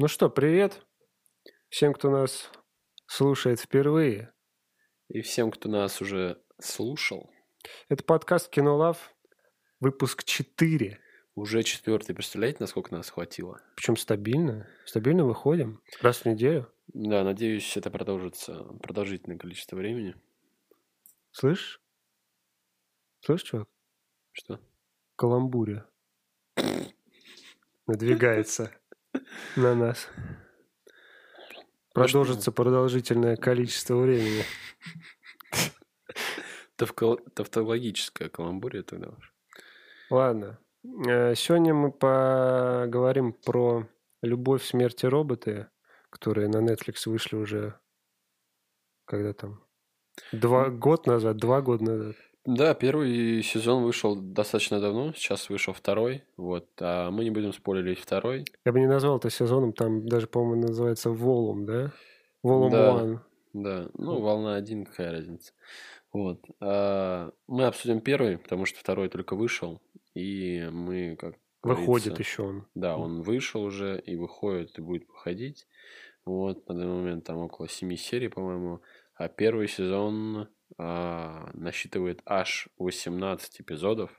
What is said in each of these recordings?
Ну что, привет всем, кто нас слушает впервые. И всем, кто нас уже слушал. Это подкаст Кинолав, выпуск 4. Уже четвертый. Представляете, насколько нас хватило? Причем стабильно. Стабильно выходим. Раз в неделю. Да, надеюсь, это продолжится продолжительное количество времени. Слышь? Слышь, чувак? Что? Каламбуря. Надвигается на нас. Продолжится продолжительное количество времени. Тавтологическая каламбурия тогда уж. Ладно. Э, Сегодня мы поговорим про «Любовь, смерть и роботы», которые на Netflix вышли уже когда там? Два год назад, два года назад. Да, первый сезон вышел достаточно давно, сейчас вышел второй, вот, а мы не будем спойлерить второй. Я бы не назвал это сезоном, там даже, по-моему, называется «Волум», да? «Волум Да. One». Да, ну, волна один, какая разница. Вот. а, мы обсудим первый, потому что второй только вышел, и мы, как Выходит еще он. Да, он вышел уже и выходит, и будет выходить. Вот, на данный момент там около семи серий, по-моему. А первый сезон а, насчитывает аж 18 эпизодов.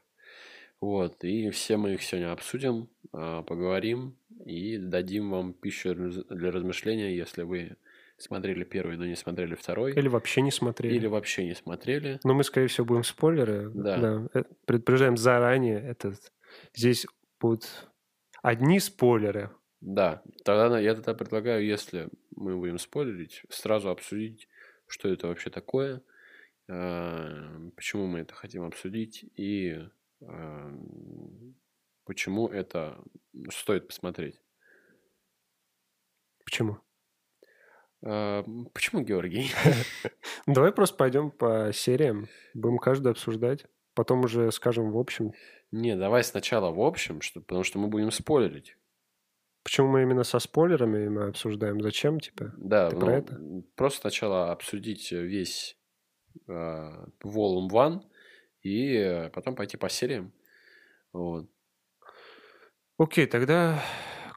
Вот, и все мы их сегодня обсудим, а, поговорим и дадим вам пищу для размышления, если вы смотрели первый, но не смотрели второй. Или вообще не смотрели. Или вообще не смотрели. Но мы, скорее всего, будем спойлеры. Да. Э, Предупреждаем заранее. Это... Здесь будут одни спойлеры. Да, тогда я тогда предлагаю, если мы будем спойлерить, сразу обсудить, что это вообще такое, почему мы это хотим обсудить и э, почему это стоит посмотреть. Почему? Э, Почему, Георгий? Давай просто пойдем по сериям. Будем каждую обсуждать. Потом уже скажем в общем. Не, давай сначала в общем, что, потому что мы будем спойлерить. Почему мы именно со спойлерами мы обсуждаем? Зачем, типа? Да, Ты ну, про это? просто сначала обсудить весь Volume One и э, потом пойти по сериям. Вот. Окей, тогда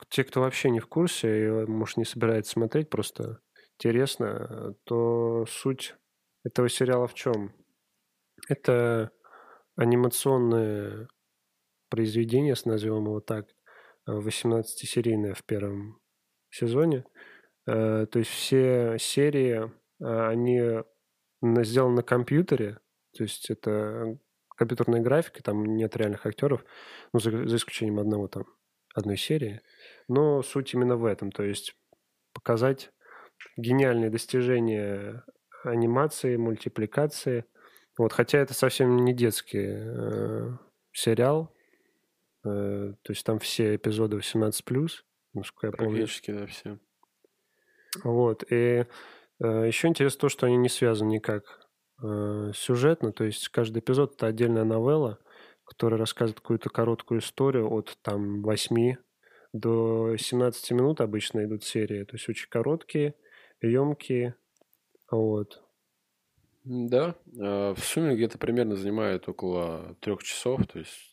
те, кто вообще не в курсе и, может, не собирается смотреть, просто интересно, то суть этого сериала в чем? Это анимационное произведение, с назовем его так, 18-серийное в первом сезоне. Э, То есть все серии, э, они сделаны на компьютере, то есть это компьютерная графика, там нет реальных актеров, ну, за, за исключением одного там, одной серии. Но суть именно в этом, то есть показать гениальные достижения анимации, мультипликации. Вот, хотя это совсем не детский э, сериал, э, то есть там все эпизоды 18+, насколько я помню. Практически, да, все. Вот. И еще интересно то, что они не связаны никак э, сюжетно. То есть каждый эпизод это отдельная новелла, которая рассказывает какую-то короткую историю от там 8 до 17 минут обычно идут серии. То есть очень короткие, емкие. Вот. Да, э, в сумме где-то примерно занимает около трех часов, то есть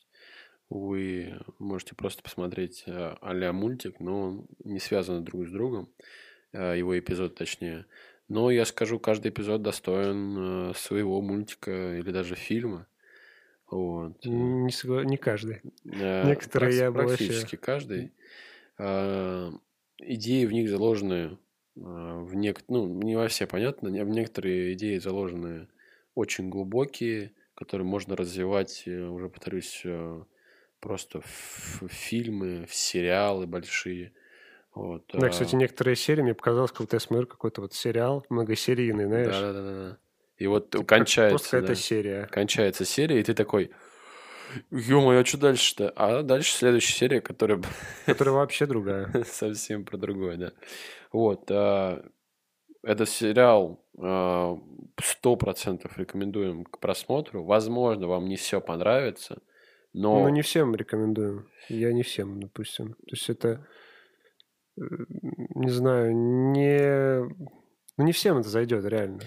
вы можете просто посмотреть э, а-ля мультик, но он не связан друг с другом, э, его эпизод точнее. Но я скажу, каждый эпизод достоин э, своего мультика или даже фильма. Вот. Не, согла- не каждый. Э, Некоторые практи- я бы вообще- Практически каждый. Э, Идеи в них заложены э, в нек... ну, не во все, понятно, в некоторые идеи заложены очень глубокие, которые можно развивать, э, уже повторюсь, просто в фильмы, в сериалы большие. Вот. Да, а, кстати, некоторые серии мне показалось, как будто я смотрю какой-то вот сериал многосерийный, знаешь. да, да, да, да. И вот Как кончается, Просто какая-то да. серия. кончается серия, и ты такой, ё-моё, а что дальше-то? А дальше следующая серия, которая Которая вообще другая. совсем про другое, да. Вот, а, этот сериал а, сто процентов рекомендуем к просмотру. Возможно, вам не все понравится, но Ну, не всем рекомендую. Я не всем, допустим. То есть это, не знаю, не... Ну, не всем это зайдет, реально.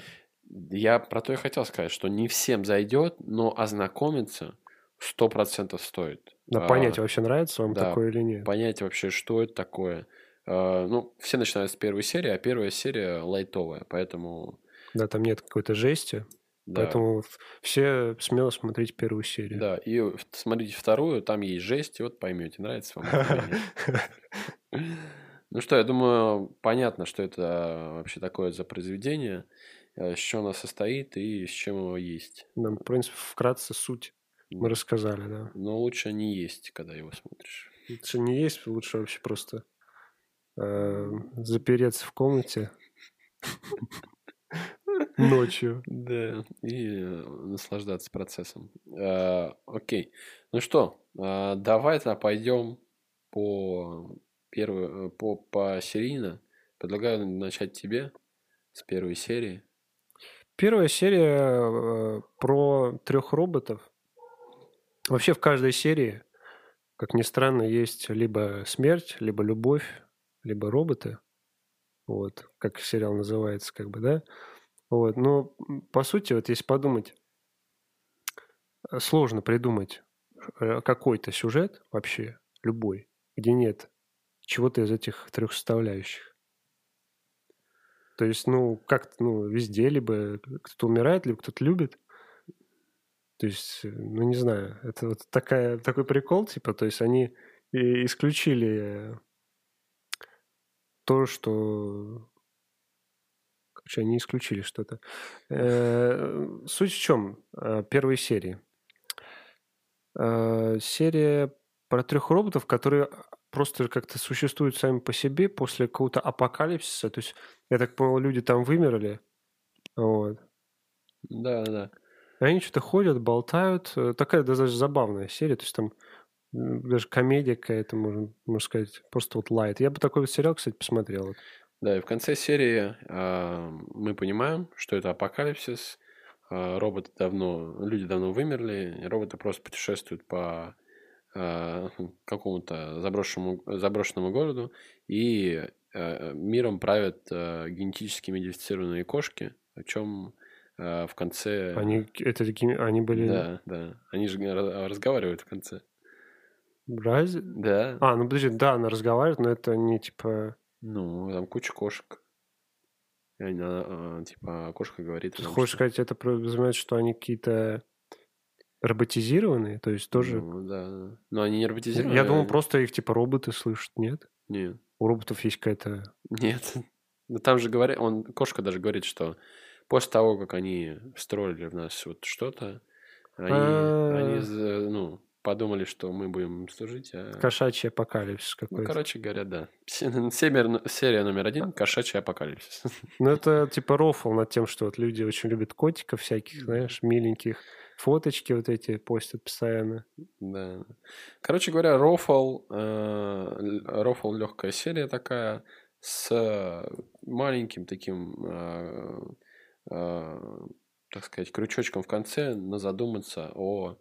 я про то и хотел сказать, что не всем зайдет, но ознакомиться сто процентов стоит. Да, А, понять, вообще нравится вам да, такое или нет. понять вообще, что это такое, э, ну, все начинают с первой серии, а первая серия лайтовая, поэтому... Да, там нет какой-то жести. Да. Поэтому все смело смотреть первую серию. Да, и смотрите вторую, там есть жесть, и вот поймете, нравится вам. Ну что, я думаю, понятно, что это вообще такое за произведение, э, с чего оно состоит и с чем его есть. Нам, в принципе, вкратце суть мы рассказали, да. Но лучше не есть, когда его смотришь. Лучше не есть, лучше вообще просто э, запереться в комнате ночью. Да, и э, наслаждаться процессом. Э, окей. Ну что, давай тогда пойдем по первую, по, по серийно. Предлагаю начать тебе с первой серии. Первая серия про трех роботов. Вообще в каждой серии, как ни странно, есть либо смерть, либо любовь, либо роботы. Вот, как сериал называется, как бы, да. Вот, но по сути, вот если подумать, э, сложно придумать э, какой-то сюжет вообще, любой, где нет чего-то из этих трех составляющих. То есть, ну, как ну, везде, либо кто-то умирает, либо кто-то любит. То есть, э, ну, не знаю, это вот такая, такой прикол, типа, то есть они исключили то, что Короче, они исключили что-то. Э, суть в чем? Э, первой серии. Серия про трех роботов, которые просто как-то существуют сами по себе после какого-то апокалипсиса. То есть, я так понял, люди там вымерли. Вот. Да, да. Они что-то ходят, болтают. Такая даже забавная серия. То есть там даже комедия какая-то, можно, можно сказать, просто вот лайт. Я бы такой вот сериал, кстати, посмотрел. Да, и в конце серии э, мы понимаем, что это апокалипсис. Э, роботы давно, люди давно вымерли, роботы просто путешествуют по какому-то заброшенному, заброшенному городу, и э, миром правят э, генетически модифицированные кошки, о чем э, в конце... Они, это, они были... Да, да. Они же разговаривают в конце. Разве? Да. А, ну подожди, да, она разговаривает, но это не типа... Ну, там куча кошек. И она, а, типа, кошка говорит. Ты хочешь что... сказать, это подразумевает, что они какие-то роботизированные? То есть тоже... Ну, да. Но они не роботизированные. Я думал, просто их, типа, роботы слышат, нет? Нет. У роботов есть какая-то... Нет. Ну, там же говорят... Он, кошка даже говорит, что после того, как они строили в нас вот что-то, они, они, а. ну, подумали, что мы будем служить. А... Кошачий апокалипсис ну, какой-то. Ну, короче говоря, да. Серия, серия номер один – кошачий апокалипсис. Ну, это типа рофл над тем, что вот люди очень любят котиков всяких, знаешь, миленьких. Фоточки вот эти постят постоянно. Да. Короче говоря, рофл, э, рофл легкая серия такая с маленьким таким, э, э, так сказать, крючочком в конце на задуматься о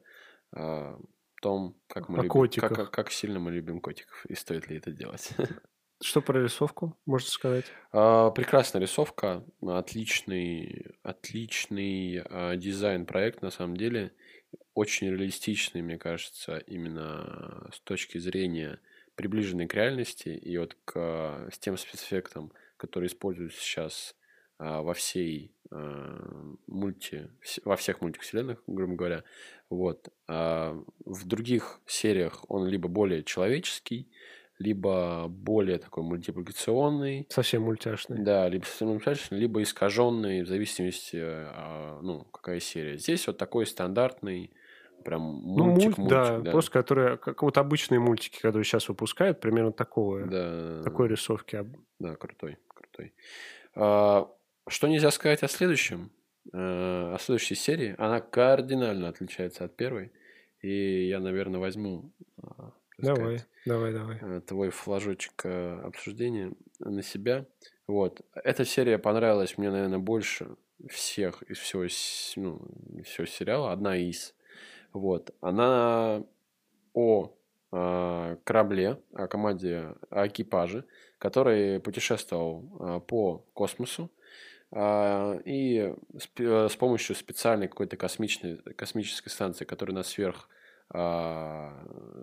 э, том, как мы О любим, котиках. Как, как сильно мы любим котиков и стоит ли это делать. Что про рисовку, можно сказать? А, прекрасная рисовка, отличный, отличный а, дизайн проект на самом деле, очень реалистичный, мне кажется, именно с точки зрения приближенной к реальности и вот к, с тем спецэффектом, который используют сейчас а, во всей а, мульти, во всех мультивселенных, грубо говоря. Вот. А в других сериях он либо более человеческий, либо более такой мультипликационный. Совсем мультяшный. Да, либо совсем мультяшный, либо искаженный, в зависимости, ну, какая серия. Здесь вот такой стандартный, прям мультик, ну, мульт, да, да, просто которые, как вот обычные мультики, которые сейчас выпускают, примерно такого, да. такой рисовки. Да, крутой, крутой. Что нельзя сказать о следующем? Э, о следующей серии. Она кардинально отличается от первой. И я, наверное, возьму а, давай, сказать, давай, давай. Э, твой флажочек э, обсуждения на себя. Вот. Эта серия понравилась мне, наверное, больше всех из всего, ну, всего сериала. Одна из. Вот. Она о э, корабле, о команде, о экипаже, который путешествовал по космосу и с помощью специальной какой-то космической, космической станции, которая на сверх, а,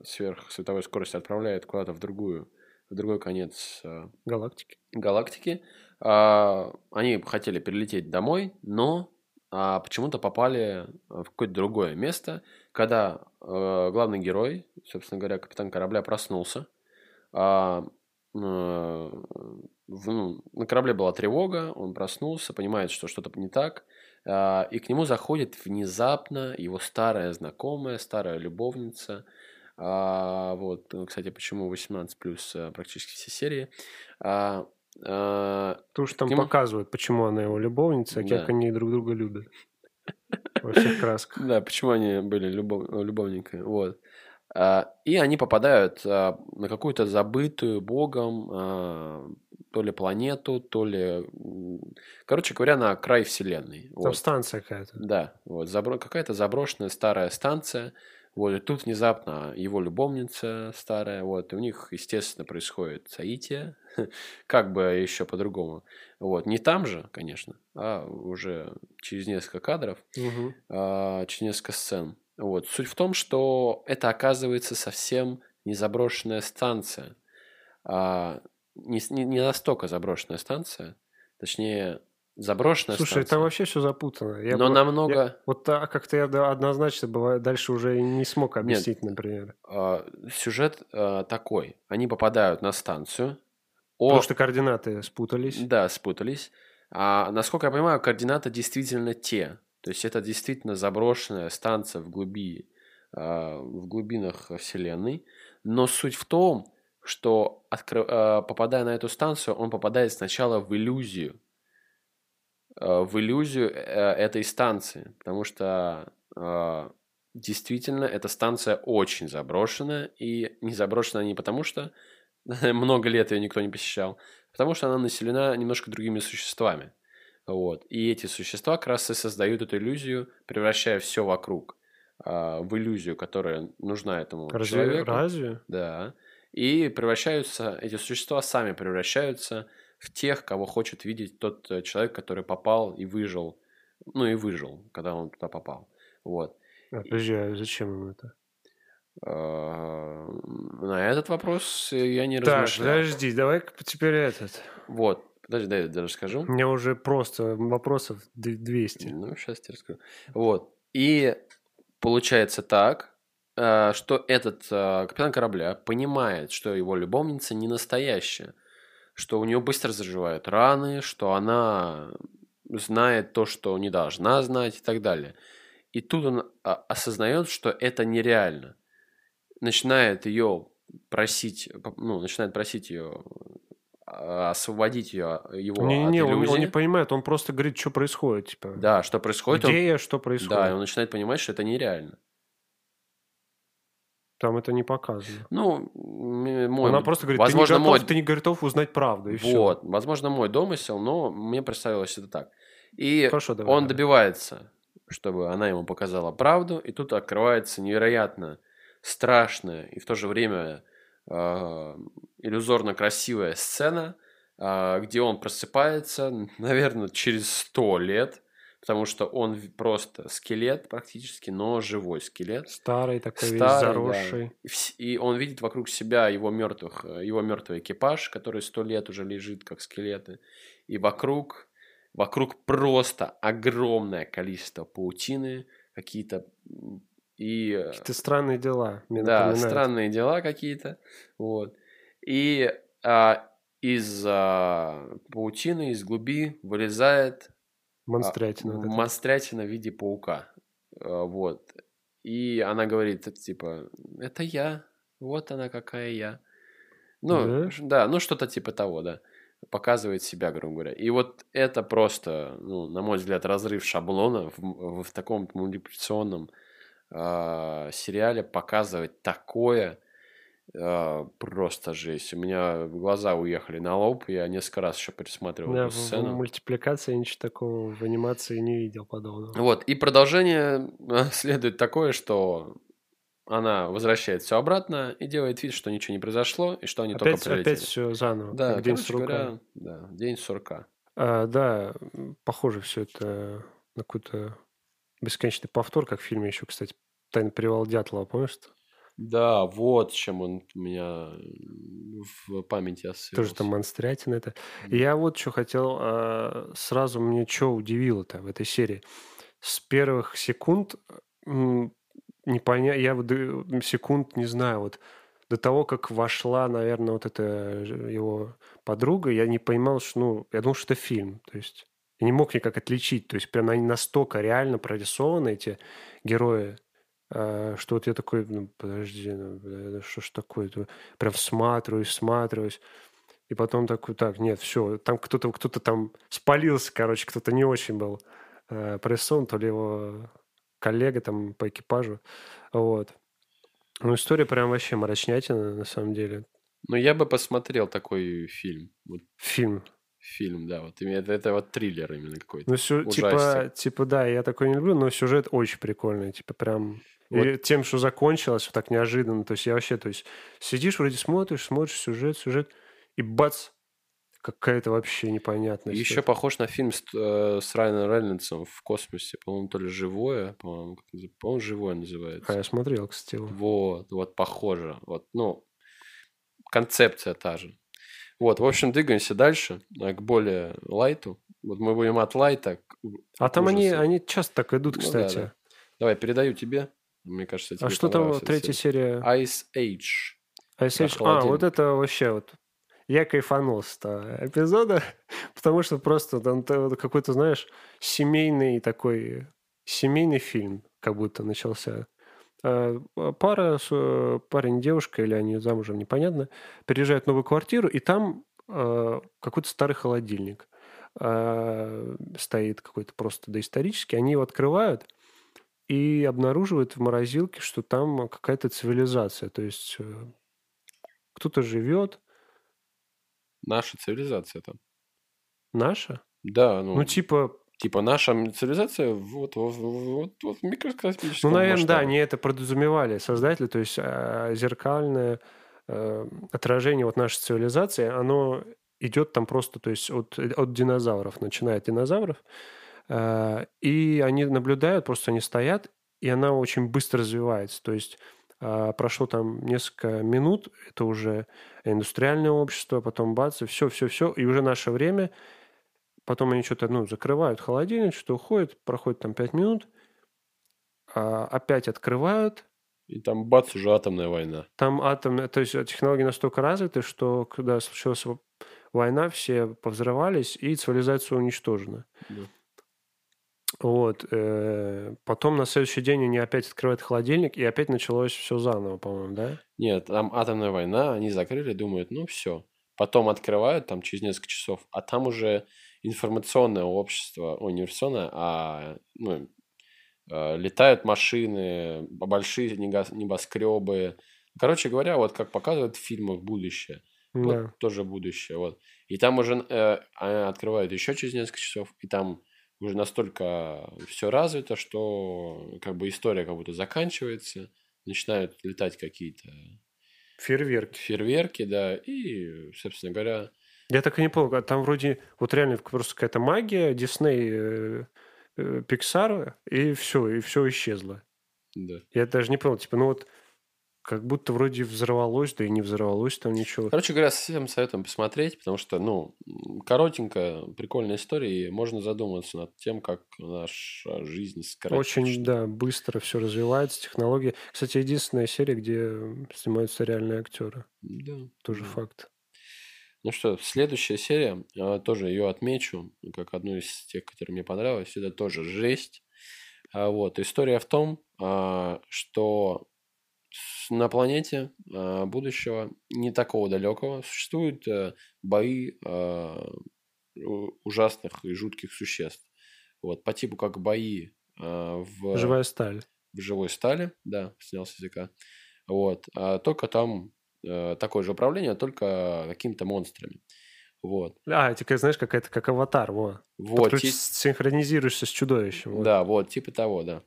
сверх световой скорости отправляет куда-то в другую в другой конец э, Галактики. галактики. А, Они хотели перелететь домой, но а, почему-то попали в какое-то другое место, когда э, главный герой, собственно говоря, капитан корабля, проснулся. А, э, в- ну, на корабле была тревога, он проснулся, понимает, что что-то не так, а, и к нему заходит внезапно его старая знакомая, старая любовница. А, вот, ну, кстати, почему 18 плюс практически все серии. А, а, Потому что там нему- показывают, почему она его любовница, а Да. как они друг друга любят. Во всех красках. Да, почему они были любов- любовниками. Вот. А, И они попадают а, на какую-то забытую богом а, то ли планету, то ли... Короче говоря, на край вселенной. Там Вот. станция какая-то. Да, вот забро- какая-то заброшенная старая станция. Вот, и тут внезапно его любовница старая, вот, и у них, естественно, происходит соитие, как бы еще по-другому. Вот, не там же, конечно, а уже через несколько кадров, Мгм. а, через несколько сцен. Вот. Суть в том, что это оказывается совсем не заброшенная станция. А, не, не- не настолько заброшенная станция. Точнее, заброшенная Слушай, станция. там вообще все запутано. Я но бы- намного... я- Вот так как-то я однозначно бывает, дальше уже не смог объяснить, например. а, сюжет а, такой. Они попадают на станцию. Потому О, что координаты спутались. Да, спутались. А, насколько я понимаю, координаты действительно те. То есть это действительно заброшенная станция в глуби, а, в глубинах Вселенной. Но суть в том, что откры- а, попадая на эту станцию, он попадает сначала в иллюзию. а, В иллюзию э, этой станции. Потому что а, действительно эта станция очень заброшенная. И не заброшена не потому, что много лет ее никто не посещал, потому что она населена немножко другими существами. Вот. И эти существа как раз и создают эту иллюзию, превращая все вокруг а, в иллюзию, которая нужна этому Разве? человеку. Разве? Да. И превращаются, эти существа сами превращаются в тех, кого хочет видеть тот э, человек, который попал и выжил. Ну и выжил, когда он туда попал. Вот. А, подожди, а зачем ему это? А, На этот вопрос я не Так, размышлял. подожди, давай-ка теперь этот. Вот. Подожди, дай я даже скажу. У меня уже просто вопросов д- 200. Ну, сейчас тебе расскажу. Вот. И получается так, э, что этот э, капитан корабля понимает, что его любовница не настоящая, что у нее быстро заживают раны, что она знает то, что не должна знать и так далее. И тут он а, осознает, что это нереально. Начинает ее просить, ну, начинает просить ее а, освободить ее, его Не-не-не, от он, иллюзии. он не понимает, он просто говорит, что происходит. Типа, Да, что происходит, он где я, что происходит. да, и он начинает понимать, что это нереально. Там это не показано. Ну, мой, Она просто говорит, возможно, ты, не готов, мой, ты не готов узнать правду. И вот, возможно, мой домысел, но мне представилось это так. И все. Хорошо, давай. он давай. добивается, чтобы она ему показала правду, и тут открывается невероятно страшная и в то же время э, иллюзорно красивая сцена, э, где он просыпается, наверное, через сто лет, потому что он просто скелет практически, но живой скелет. Старый такой весь Старый, заросший. да. И он видит вокруг себя его мертвых, э, его мертвый экипаж, который сто лет уже лежит как скелеты. И вокруг, вокруг просто огромное количество паутины, какие-то и э, Какие-то странные дела. Мне да, напоминают. странные дела какие-то, вот. И а, из а, паутины, из глуби вылезает Монстрятина. а, вот эта. монстрятина в виде паука. А, Вот. И она говорит, типа, это я. Вот она какая я. Ну, Да? да, ну что-то типа того, да. Показывает себя, грубо говоря. И вот это просто, ну, на мой взгляд, разрыв шаблона в, м- в таком мультипликационном а, сериале показывать такое а, просто жесть. У меня глаза уехали на лоб, я несколько раз еще пересматривал Да, эту в, в сцену. мультипликации я ничего такого в анимации не видел подобного. Вот, и продолжение э, следует такое, что она возвращает все обратно и делает вид, что ничего не произошло, и что они только опять, прилетели. опять все заново. Да, как день сурка. говоря, да, день сурка. А, да, похоже все это на какой-то бесконечный повтор, как в фильме еще, кстати, «Тайный перевал Дятлова», помнишь? Да, вот чем он у меня в памяти Тоже ассоциировался. там монстрятина это. Я вот что хотел, а, сразу мне что удивило-то в этой серии. С первых секунд не поня... я вот секунд не знаю, вот до того, как вошла, наверное, вот эта его подруга, я не понимал, что, ну, я думал, что это фильм, то есть я не мог никак отличить, то есть прям они настолько реально прорисованы, эти герои, что вот я такой, ну, подожди, ну, бля, что ж такое-то, прям всматриваюсь, всматриваюсь, и потом такой, так, нет, все, там кто-то кто-то там спалился, короче, кто-то не очень был э, прорисован, то ли его коллега там по экипажу, вот. Ну, история прям вообще мрачнятина, на самом деле. Ну, я бы посмотрел такой фильм. Вот Фильм. фильм, да. Вот это, это вот триллер именно какой-то. Ну, сю- типа, типа, да, я такой не люблю, но сюжет очень прикольный, типа, прям... Вот. И тем, что закончилось так неожиданно, то есть я вообще, то есть сидишь, вроде смотришь, смотришь сюжет, сюжет, и бац, какая-то вообще непонятная Еще история. похож на фильм с, э, с Райаном Рейнольдсом в космосе. По-моему, то ли живое, по-моему, по-моему, живое называется. А я смотрел, кстати, его. Вот, вот похоже. Вот, ну, концепция та же. Вот, в общем, двигаемся дальше э, к более лайту. Вот мы будем от лайта к А там они, ужасу. они часто так идут, Ну да, кстати. да. Давай, передаю тебе. Мне кажется, тебе А что там третья серия? Ice Age. Ice Age? А, вот это вообще вот... Я кайфанул с этого эпизода, потому что просто там какой-то, знаешь, семейный такой, семейный фильм как будто начался. А, Пара, э, парень девушка, или они замужем, непонятно, переезжают в новую квартиру, и там э, какой-то старый холодильник э, стоит какой-то просто доисторический. Они его открывают и обнаруживают в морозилке, что там какая-то цивилизация. То есть э, кто-то живет, Наша цивилизация там. наша. Да, ну, Ну, типа, типа наша цивилизация вот, вот, вот, вот в микроскопическом ну, наверное, да, масштабе. они это подразумевали, создатели, то есть э, зеркальное э, отражение вот нашей цивилизации, оно идет там просто, то есть от, от динозавров, начиная от динозавров, э, и они наблюдают, просто они стоят, и она очень быстро развивается, то есть а, прошло там несколько минут, это уже индустриальное общество, потом бац, и все, все, все, и уже наше время, потом они что-то, ну, закрывают холодильник, что уходит, проходит там 5 минут, а, опять открывают, И там бац, уже атомная война. там атом, то есть технологии настолько развиты, что когда случилась война, все повзрывались, и цивилизация уничтожена. Да. Вот. э, Потом на следующий день они опять открывают холодильник, и опять началось все заново, по-моему, да? Нет, там атомная война, они закрыли, думают, ну все. Потом открывают там через несколько часов, а там уже информационное общество, ой, не информационное, а ну, э, летают машины, большие небоскребы. Короче говоря, вот как показывают в фильмах будущее, Да. вот тоже будущее, вот. И там уже э, а, открывают еще через несколько часов, и там уже настолько все развито, что как бы история как будто заканчивается, начинают летать какие-то Фейерверки. фейерверки, да, и, собственно говоря, Я так и не понял, а там вроде вот реально просто какая-то магия, Дисней, э, э, Pixar, и все, и все исчезло. да. Я даже не понял, типа, ну вот как будто вроде взорвалось, да и не взорвалось там ничего. Короче говоря, всем советуем посмотреть, потому что, ну, коротенькая, прикольная история, и можно задуматься над тем, как наша жизнь скоротечна. Очень, да, быстро все развивается, технологии. Кстати, единственная серия, где снимаются реальные актеры. Да, Тоже да. факт. Ну что, следующая серия, а, тоже ее отмечу, как одну из тех, которые мне понравилась. Это тоже жесть. А, Вот, история в том, а, что на планете а, будущего, не такого далекого, существуют э, бои у- ужасных и жутких существ. Вот, по типу как бои в Живая сталь. в живой стали, да, снял с языка. Вот. А только там э, такое же управление, только какими-то монстрами. Вот. А, это, как, знаешь, какая-то как аватар, во. Вот. Подключ- ти- Синхронизируешься с чудовищем. вот. Да, вот, типа того, да.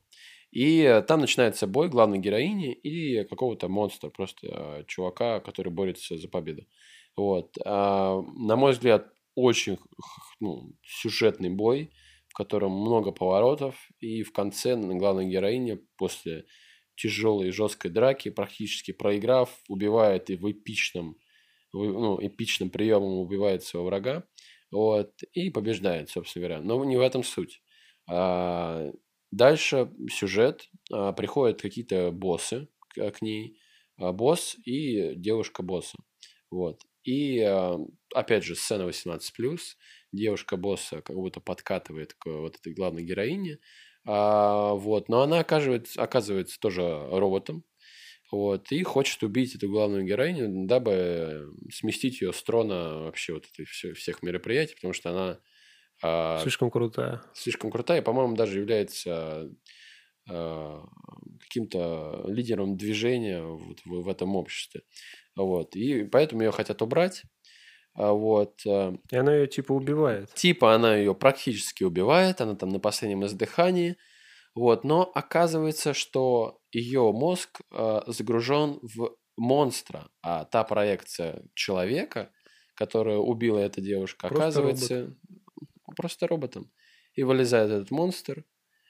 И э, там начинается бой главной героини и какого-то монстра, просто э, чувака, который борется за победу. Вот. А, на мой взгляд, очень ну, сюжетный бой, в котором много поворотов, и в конце главная героиня после тяжелой жесткой драки, практически проиграв, убивает и в эпичном, ну, эпичным приемом убивает своего врага. Вот, и побеждает, собственно говоря. Но не в этом суть. А, дальше сюжет. А, приходят какие-то боссы к, к ней. А, босс и девушка босса. Вот. И, а, опять же, сцена 18+. Девушка босса как будто подкатывает к вот этой главной героине. А, вот. Но она оказывается, оказывается тоже роботом. Вот, и хочет убить эту главную героиню, дабы сместить ее с трона вообще вот этих всех мероприятий, потому что она... А, слишком крутая. Слишком крутая, и, по-моему, даже является а, каким-то лидером движения вот в, в этом обществе. Вот, и поэтому ее хотят убрать. А вот. И она ее типа убивает. Типа она ее практически убивает, она там на последнем издыхании. Вот, но оказывается, что ее мозг загружен в монстра, а та проекция человека, которая убила эта девушка, просто оказывается робот. Просто роботом. И вылезает этот монстр.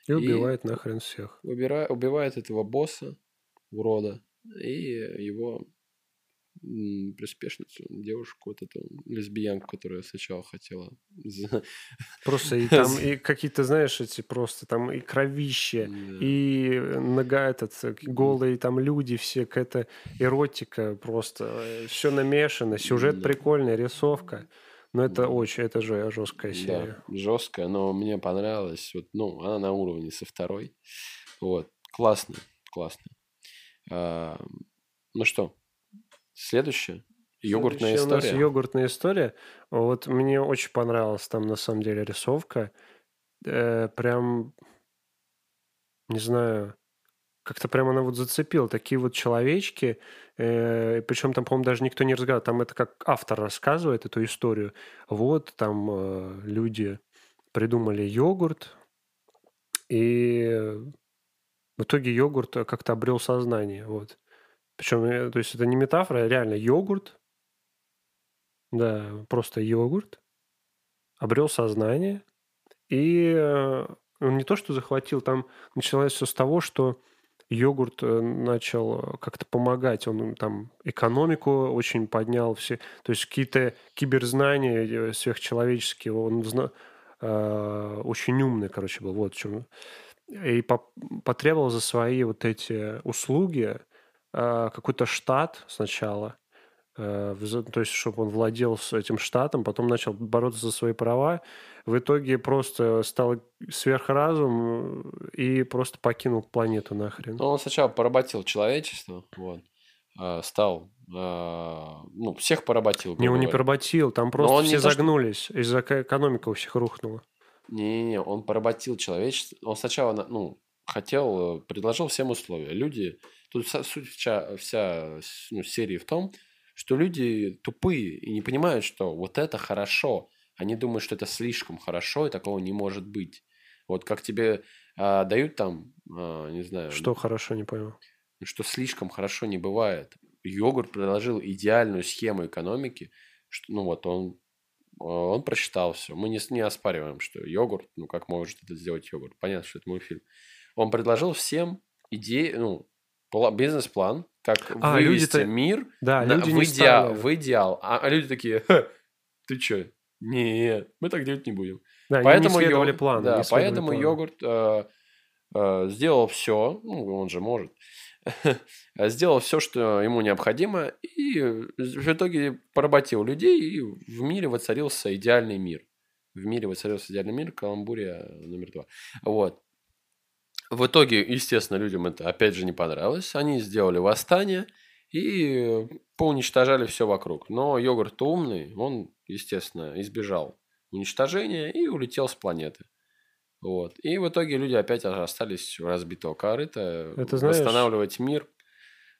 И убивает и нахрен всех. Убира, убивает этого босса, урода, и его приспешницу, девушку, вот эту лесбиянку, которая сначала хотела. Просто и там и какие-то, знаешь, эти просто там и кровище, и нога этот, голые там люди, все какая-то эротика просто, э, все намешано, сюжет прикольный, рисовка. Но это очень, это же жесткая серия. Да, жесткая, но мне понравилась. Вот, ну, она на уровне со второй. Вот, классно, классно. А, ну что, Следующее. Йогуртная Следующая история. У нас йогуртная история. Вот мне очень понравилась там на самом деле рисовка. Э, прям, не знаю, как-то прям она вот зацепила. Такие вот человечки, э, причем там, по-моему, даже никто не разговаривает. Там это как автор рассказывает эту историю. Вот там э, люди придумали йогурт, и в итоге йогурт как-то обрел сознание. Вот. Причем, э, то есть это не метафора, а реально йогурт. Да, просто йогурт. Обрел сознание. И э, он не то, что захватил, там началось все с того, что йогурт э, начал как-то помогать. Он там экономику очень поднял все. То есть какие-то киберзнания сверхчеловеческие. Он зна... очень умный, короче, был. Вот в чем. И потребовал за свои вот эти услуги Э, какой-то штат сначала, э, то есть, чтобы он владел этим штатом, потом начал бороться за свои права, в итоге просто стал сверхразум и просто покинул планету нахрен. Ну, он сначала поработил человечество, вот, э, стал, ну, всех поработил. Не, он не поработил, там просто все загнулись, что... из-за экономика у всех рухнула. Не-не-не, он поработил человечество, он сначала, ну, хотел, предложил всем условия. Люди Тут суть вся, вся ну, серии в том, что люди тупые и не понимают, что вот это хорошо. Они думают, что это слишком хорошо, и такого не может быть. Вот как тебе а, дают там, а, не знаю... Что хорошо, не понял. Что слишком хорошо не бывает. Йогурт предложил идеальную схему экономики, что, ну вот он, он прочитал все. Мы не, не оспариваем, что йогурт, ну как может это сделать йогурт. Понятно, что это мой фильм. Он предложил всем идеи, ну, бизнес-план, как а, вывести люди мир да, на, люди в, идеал, в идеал. А, а люди такие, ты что? Нет, мы так делать не будем. Да, поэтому не йогурт, план, да, поэтому план. йогурт э, э, сделал все, ну, он же может, сделал все, что ему необходимо, и в итоге поработил людей, и в мире воцарился идеальный мир. В мире воцарился идеальный мир, Каламбурия номер два. Вот. В итоге, естественно, людям это опять же не понравилось. Они сделали восстание и поуничтожали все вокруг. Но йогурт умный, он, естественно, избежал уничтожения и улетел с планеты. Вот. И в итоге люди опять остались у разбитого корыта, это, знаешь, восстанавливать мир.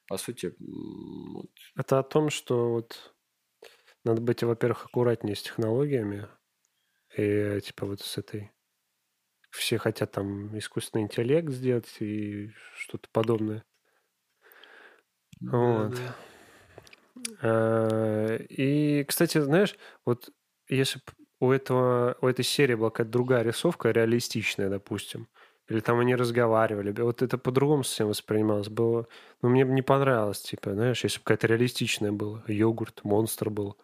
По сути, вот. это о том, что вот надо быть, во-первых, аккуратнее с технологиями и типа вот с этой все хотят там искусственный интеллект сделать и что-то подобное. Да, вот. Да. А, и, кстати, знаешь, вот если у этого у этой серии была какая-то другая рисовка, реалистичная, допустим, Или там они разговаривали. Вот это по-другому совсем воспринималось. Было... Ну, мне не понравилось, типа, знаешь, если бы какая-то реалистичная была. Йогурт, монстр был.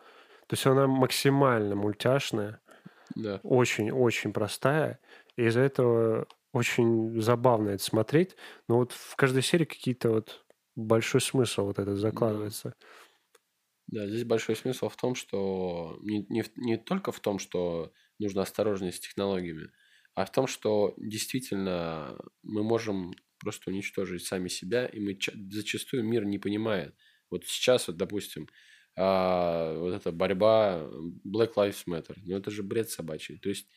То есть она максимально мультяшная. Да. Очень-очень простая. И из-за этого очень забавно это смотреть. Но вот в каждой серии какие-то вот большой смысл вот этот закладывается. Да, здесь большой смысл в том, что не, не, не только в том, что нужно осторожнее с технологиями, а в том, что действительно мы можем просто уничтожить сами себя, и мы зачастую мир не понимает. Вот сейчас, вот, допустим, а, вот эта борьба Black Lives Matter, ну это же бред собачий. То есть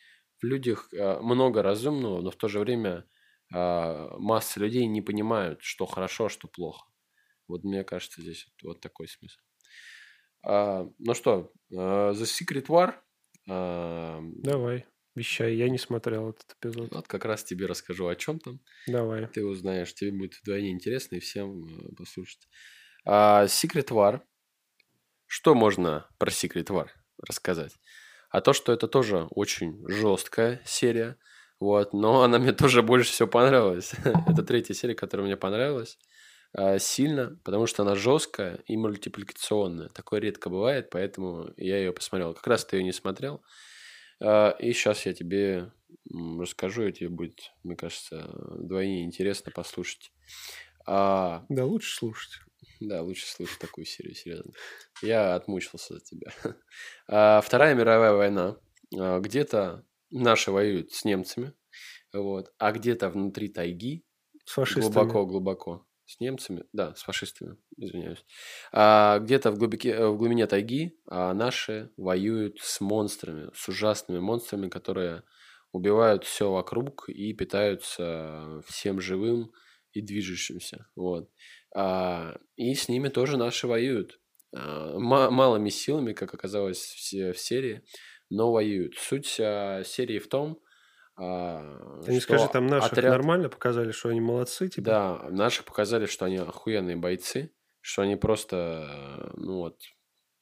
в людях а, много разумного, но в то же время а, масса людей не понимают, что хорошо, что плохо. Вот мне кажется, здесь вот, такой смысл. А, ну что, uh, The Secret War. А, Давай, вещай, я не смотрел этот эпизод. Вот как раз тебе расскажу, о чем там. Давай. Ты узнаешь, тебе будет вдвойне интересно и всем э, послушать. А, Secret War. Что можно про Secret War рассказать? А то, что это тоже очень жесткая серия, вот, но она мне тоже больше всего понравилась. это третья серия, которая мне понравилась. А, сильно, потому что она жесткая и мультипликационная. Такое редко бывает, поэтому я ее посмотрел. Как раз ты ее не смотрел. А, и сейчас я тебе расскажу, и тебе будет, мне кажется, вдвойне интересно послушать. А... Да, лучше слушать. Да, лучше слушать такую серию, серьезно. Я отмучился за тебя. А, Вторая мировая война. Где-то наши воюют с немцами, вот, а где-то внутри тайги, глубоко-глубоко, с немцами, да, с фашистами, извиняюсь. А где-то в, глубике, в глубине тайги а наши воюют с монстрами, с ужасными монстрами, которые убивают все вокруг и питаются всем живым и движущимся. Вот. А, и с ними тоже наши воюют. А, малыми силами, как оказалось в, серии, но воюют. Суть а, серии в том, Ты не скажи, там наших отряд... нормально показали, что они молодцы? Типа? Да, наших показали, что они охуенные бойцы, что они просто, ну вот,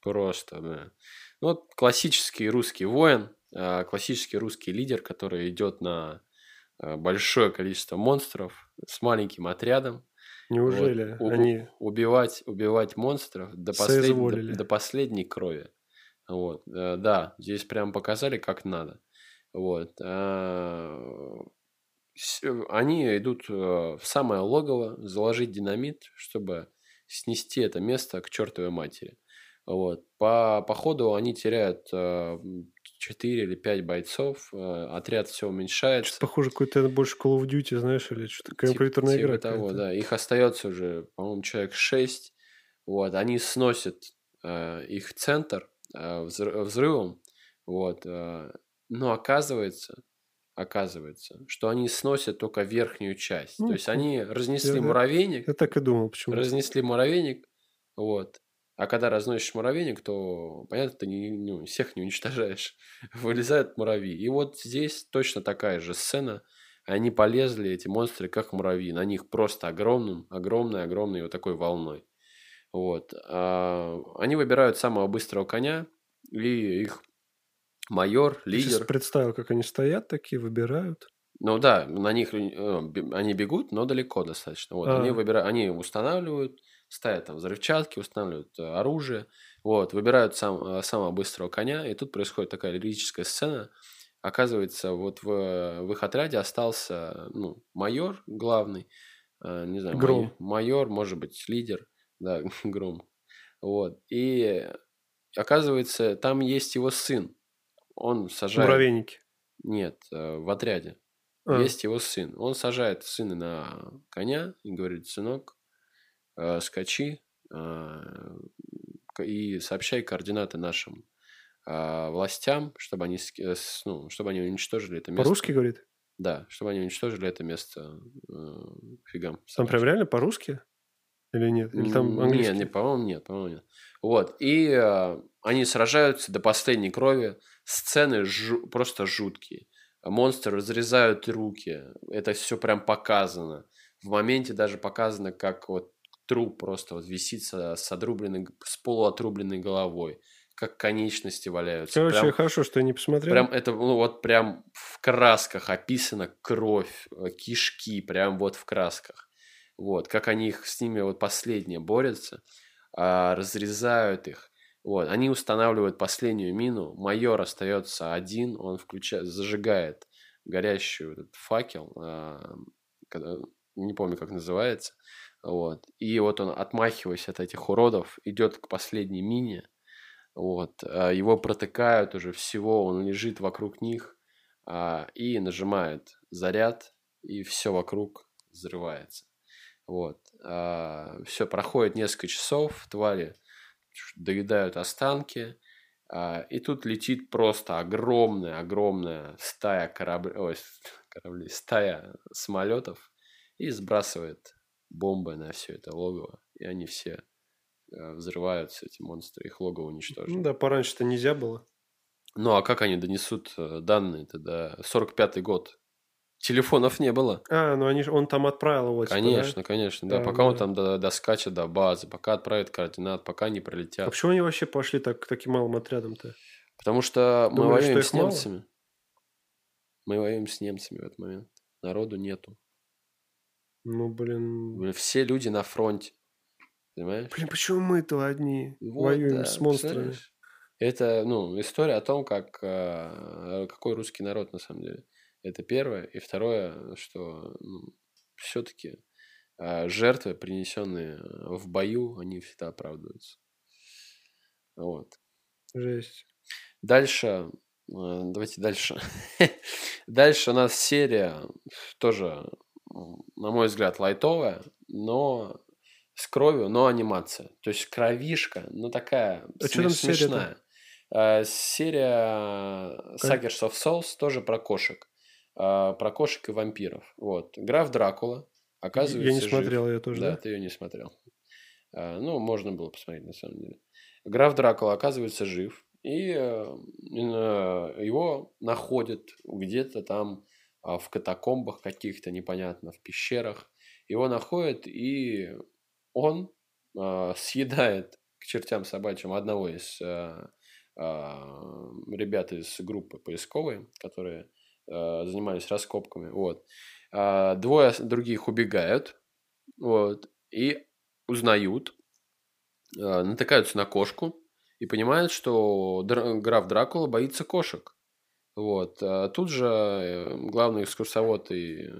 просто, да. Ну вот классический русский воин, классический русский лидер, который идет на большое количество монстров с маленьким отрядом. Неужели вот, они убивать убивать монстров до, послед... до, до последней крови? Вот, э, да, здесь прям показали, как надо. Вот. А, они идут э, в самое логово, заложить динамит, чтобы снести это место к чертовой матери. Вот. По, по ходу они теряют 4 э, или 5 бойцов, э, отряд все уменьшается. Что похоже, какой-то больше Call of Duty, знаешь, или что-то компьютерная типа, игра. того, да. Их остается уже, по-моему, человек 6. Вот. Они сносят э, их центр э, взрывом. Вот. Э, но оказывается, оказывается, что они сносят только верхнюю часть. Ну, То есть они разнесли я, муравейник. Я так и думал, почему. Разнесли муравейник, вот. А когда разносишь муравейник, то, понятно, ты не, ну, всех не уничтожаешь. Вылезают муравьи. И вот здесь точно такая же сцена. Они полезли, эти монстры, как муравьи. На них просто огромным, огромной, огромной вот такой волной. Вот. А, они выбирают самого быстрого коня, и их майор, лидер. Я сейчас представил, как они стоят такие, выбирают. Ну да, на них э, они бегут, но далеко достаточно. Вот, а. они, выбирают, они устанавливают, ставят там взрывчатки, устанавливают э, оружие, вот, выбирают сам, э, самого быстрого коня, и тут происходит такая лирическая сцена. Оказывается, вот в, в их отряде остался ну, майор главный, не знаю, Гром. майор, может быть, лидер, да, Гром. Вот, и оказывается, там есть его сын, он сажает... Муравейники? Нет, э, в отряде. А. Есть его сын. Он сажает сына на коня и говорит, сынок, э, скачи э, и сообщай координаты нашим властям, чтобы они, ну, чтобы они уничтожили это место. По-русски говорит? Да, чтобы они уничтожили это место фигам. Там прям реально по-русски? Или нет? Или там английский? Нет, не, по-моему, нет, по-моему, нет. Вот. И э, они сражаются до последней крови. Сцены жу- просто жуткие. Монстры разрезают руки. Это все прям показано. В моменте даже показано, как вот труп просто вот висит с, с, отрубленной, с полуотрубленной головой. как конечности валяются. Короче, Прям- хорошо, что я не посмотрел. Прям это, ну, вот прям в красках описана кровь, э, кишки, прям вот в красках. Вот, как они их с ними вот последние борются, а, разрезают их. Вот, они устанавливают последнюю мину, майор остается один, он включает, зажигает горящий этот факел, а, когда- не помню, как называется, вот, и вот он, отмахиваясь от этих уродов, идет к последней мине, вот, а, его протыкают уже всего, он лежит вокруг них а, и нажимает заряд, и все вокруг взрывается. Вот. все, проходит несколько часов, твари доедают останки, а, и тут летит просто огромная-огромная стая кораблей, стая самолетов и сбрасывает бомбы на все это логово, и они все э, взрываются, эти монстры, их логово Ну уничтожено. да, пораньше-то нельзя было. Ну, а как они донесут э, данные тогда? 45-й год. Телефонов не было. А, ну они, он там отправил его, типа, да? Конечно, конечно, да. Да, пока он да. там до- доскачет до базы, пока отправит координат, пока не А пролетят. почему они вообще пошли так, таким малым отрядом-то? Потому что мы Думаешь, что воюем их с мало? немцами. Мы воюем с немцами в этот момент. Народу нету. Ну, блин... Все люди на фронте. Понимаешь? Блин, почему мы-то одни Вот, воюем да, с монстрами? Это, ну, история о том, как, э, какой русский народ на самом деле. Это первое. И второе, что все-таки жертвы, принесенные в бою, они всегда оправдываются. Вот. Жесть. Дальше, э, давайте дальше. Дальше у нас серия тоже, на мой взгляд, лайтовая, но с кровью, но анимация. То есть кровишка, но такая А смеш- смешная. Э, Серия Saggers of Souls тоже про кошек. Э, Про кошек и вампиров. Вот. Граф Дракула оказывается Я не жив. смотрел ее тоже, Да, да? ты ее не смотрел. А, Ну, можно было посмотреть, на самом деле. Граф Дракула оказывается жив, и э, э, его находят где-то там а, в катакомбах каких-то, непонятно, в пещерах. Его находят, и он а, съедает к чертям собачьим одного из а, а, ребят из группы поисковой, которые а, занимались раскопками. Вот. А, Двое других убегают, вот, и узнают, э, натыкаются на кошку и понимают, что Дра- граф Дракула боится кошек. Вот. А тут же э, главный экскурсовод и э,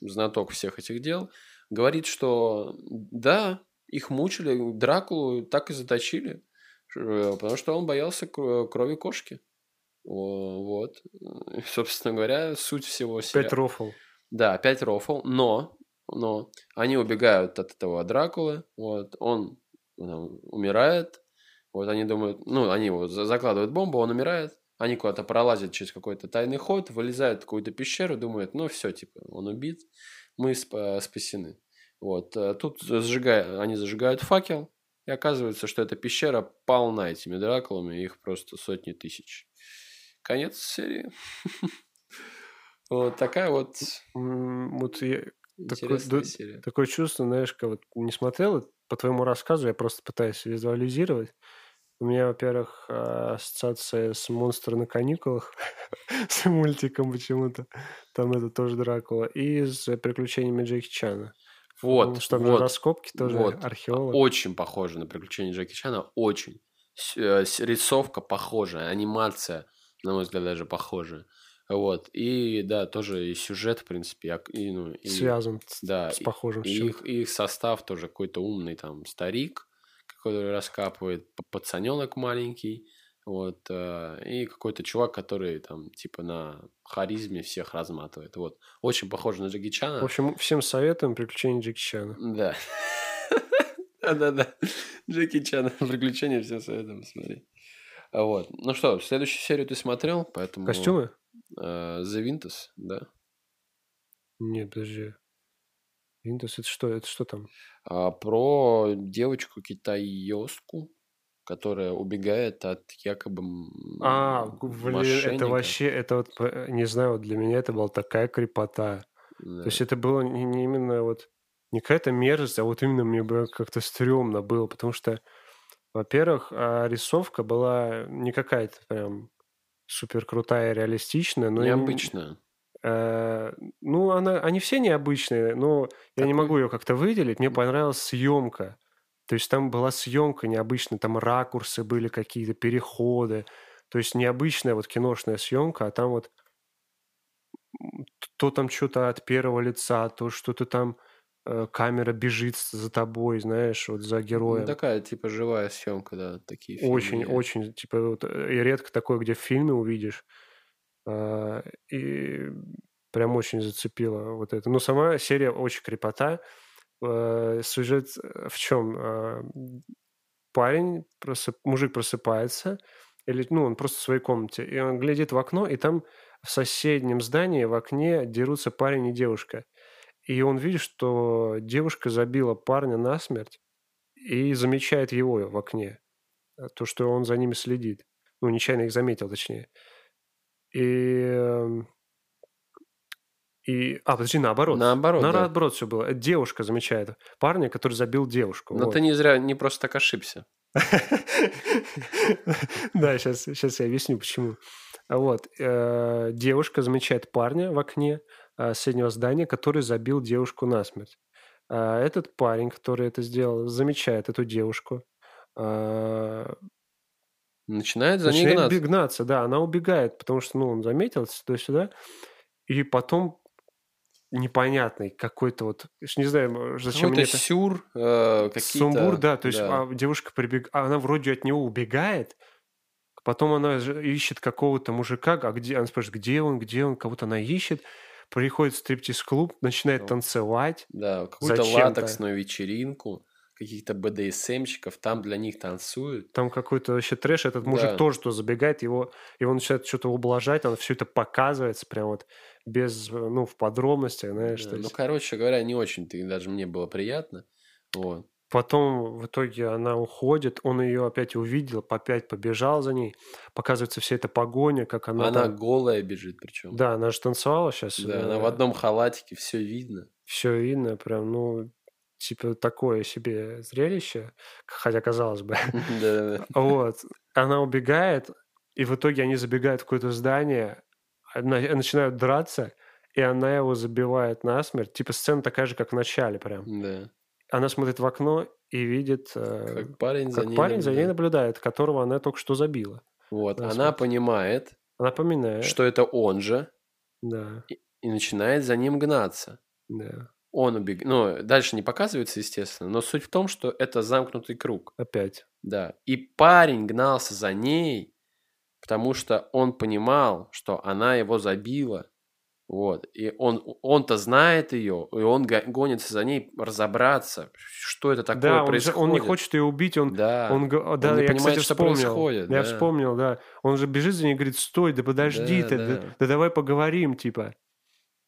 знаток всех этих дел говорит, что да, их мучили, Дракулу так и заточили, э, потому что он боялся кро- крови кошки. Вот. Собственно говоря, суть всего Пять сериала. рофл. Да, опять рофл, но, но они убегают от этого Дракулы, вот, он ну, умирает, вот они думают, ну, они его за- закладывают бомбу, он умирает, они куда-то пролазят через какой-то тайный ход, вылезают в какую-то пещеру, думают, ну, все, типа, он убит, мы спа- спасены. Вот, а тут зажигая, они зажигают факел, и оказывается, что эта пещера полна этими Дракулами, их просто сотни тысяч. Конец серии. Вот такая вот Вот я- да- серия. такое чувство, знаешь, как вот не смотрел, по твоему рассказу я просто пытаюсь визуализировать. У меня, во-первых, а, ассоциация с «Монстр на каникулах», с мультиком почему-то. Там это тоже Дракула. И с приключениями Джеки Чана. Вот, Потому что вот, раскопки тоже, вот. археолог. Очень похоже на приключения Джеки Чана, очень. Э, рисовка похожая, анимация, на мой взгляд, даже похожая. Вот. И да, тоже и сюжет, в принципе, и, ну, и, Связан да, с и- похожим и чем-то. их, и их состав тоже какой-то умный там старик, который раскапывает, пацаненок маленький, вот, э, и какой-то чувак, который там типа на харизме всех разматывает. Вот. Очень похоже на Джеки Чана. В общем, всем советуем приключения Джеки Чана. Да. Да-да-да. Джеки Чан. Приключения всем советом посмотреть. А Вот. Ну что, следующую серию ты смотрел, поэтому... Костюмы? э, The Vintus, да. Нет, подожди. Винтус, это что? Это что там? А, про девочку-китаёстку, которая убегает от якобы А, блин, это мошенника. вообще, это вот, п- не знаю, вот для меня это была такая крепота. Да. То есть это было не, не именно вот, не какая-то мерзость, а вот именно мне как-то стрёмно было, потому что Во-первых, а, рисовка была не какая-то прям супер крутая, реалистичная, но. Э, ну, она, они все необычные, но я не Такой- могу ее как-то выделить. Мне понравилась съемка. То есть там была съемка необычная, там ракурсы были какие-то, переходы. То есть необычная вот киношная съемка, а там вот то там что-то от первого лица, то что-то там э, камера бежит за тобой, знаешь, вот за Ну, героем. такая, типа, живая съемка, да, такие фильмы Очень, есть. очень, типа, вот, э, и редко такое, где в фильме увидишь. А, И прям очень зацепило вот это. Ну, сама серия очень крепота. Э, Сюжет э, в чем? А, Парень, просып- мужик просыпается, или, ну, он просто в своей комнате, и он глядит в окно, и там в соседнем здании в окне дерутся парень и девушка. И он видит, что девушка забила парня насмерть и замечает его в окне. э, То, что он за ними следит. Ну, нечаянно их заметил, точнее. И... эм, И... А, подожди, наоборот. Наоборот, да. Наоборот все было. Девушка замечает парня, который забил девушку. Но вот. ты не зря, не просто так ошибся. Да, сейчас, сейчас я объясню, почему. Вот. э, Девушка замечает парня в окне э, соседнего здания, который забил девушку насмерть. А Этот парень, который это сделал, замечает эту девушку. Начинает за ней Начинает гнаться. гнаться, да, она убегает, потому что, ну, он заметил туда-сюда, и потом непонятный какой-то вот, не знаю, зачем мне это... сюр, э, какие-то... Сумбур, да, то есть да. а, девушка прибег... а она вроде от него убегает, потом она ищет какого-то мужика, а где, она спрашивает, где он, где он, кого-то она ищет, приходит в стриптиз-клуб, начинает Ну, танцевать, Да, какую-то латексную вечеринку, каких-то БДСМщиков, там для них танцуют. там какой-то вообще трэш, этот мужик Да. тоже туда забегает, его, его начинает что-то ублажать, она все это показывается прям вот без, э, ну, в подробностях, знаешь, Да, то Ну, есть короче говоря, не очень-то даже мне было приятно. Вот. Потом в итоге она уходит, он ее опять увидел, опять побежал за ней. Показывается вся эта погоня, как она, Она там... голая бежит причем. Да, она же танцевала сейчас. Да, она в одном халатике, все видно. Все видно, прям, ну, типа такое себе зрелище, хотя казалось бы. Да-да-да. Вот. Она убегает, и в итоге они забегают в какое-то здание, на- начинают драться, и она его забивает насмерть. Типа сцена такая же, как в начале прям. Да. Она смотрит в окно и видит, э, Как парень за как ней парень за ней наблюдает. которого она только что забила. Вот, Да, она понимает, Она поминает. что это он же, Да, и, и начинает за ним гнаться. да. Он убег... Ну, дальше не показывается, естественно, но суть в том, что это замкнутый круг. Опять. Да. И парень гнался за ней, потому что он понимал, что она его забила. Вот. И он, он-то знает ее, и он го- гонится за ней разобраться, что это такое да, он, же- происходит. он не хочет ее убить, он, Да. он, да, не я, понимает, кстати, что вспомнил. происходит, Я да. вспомнил, да. Он же бежит за ней и говорит, стой, да подожди Да, ты, да. да, да давай поговорим, типа.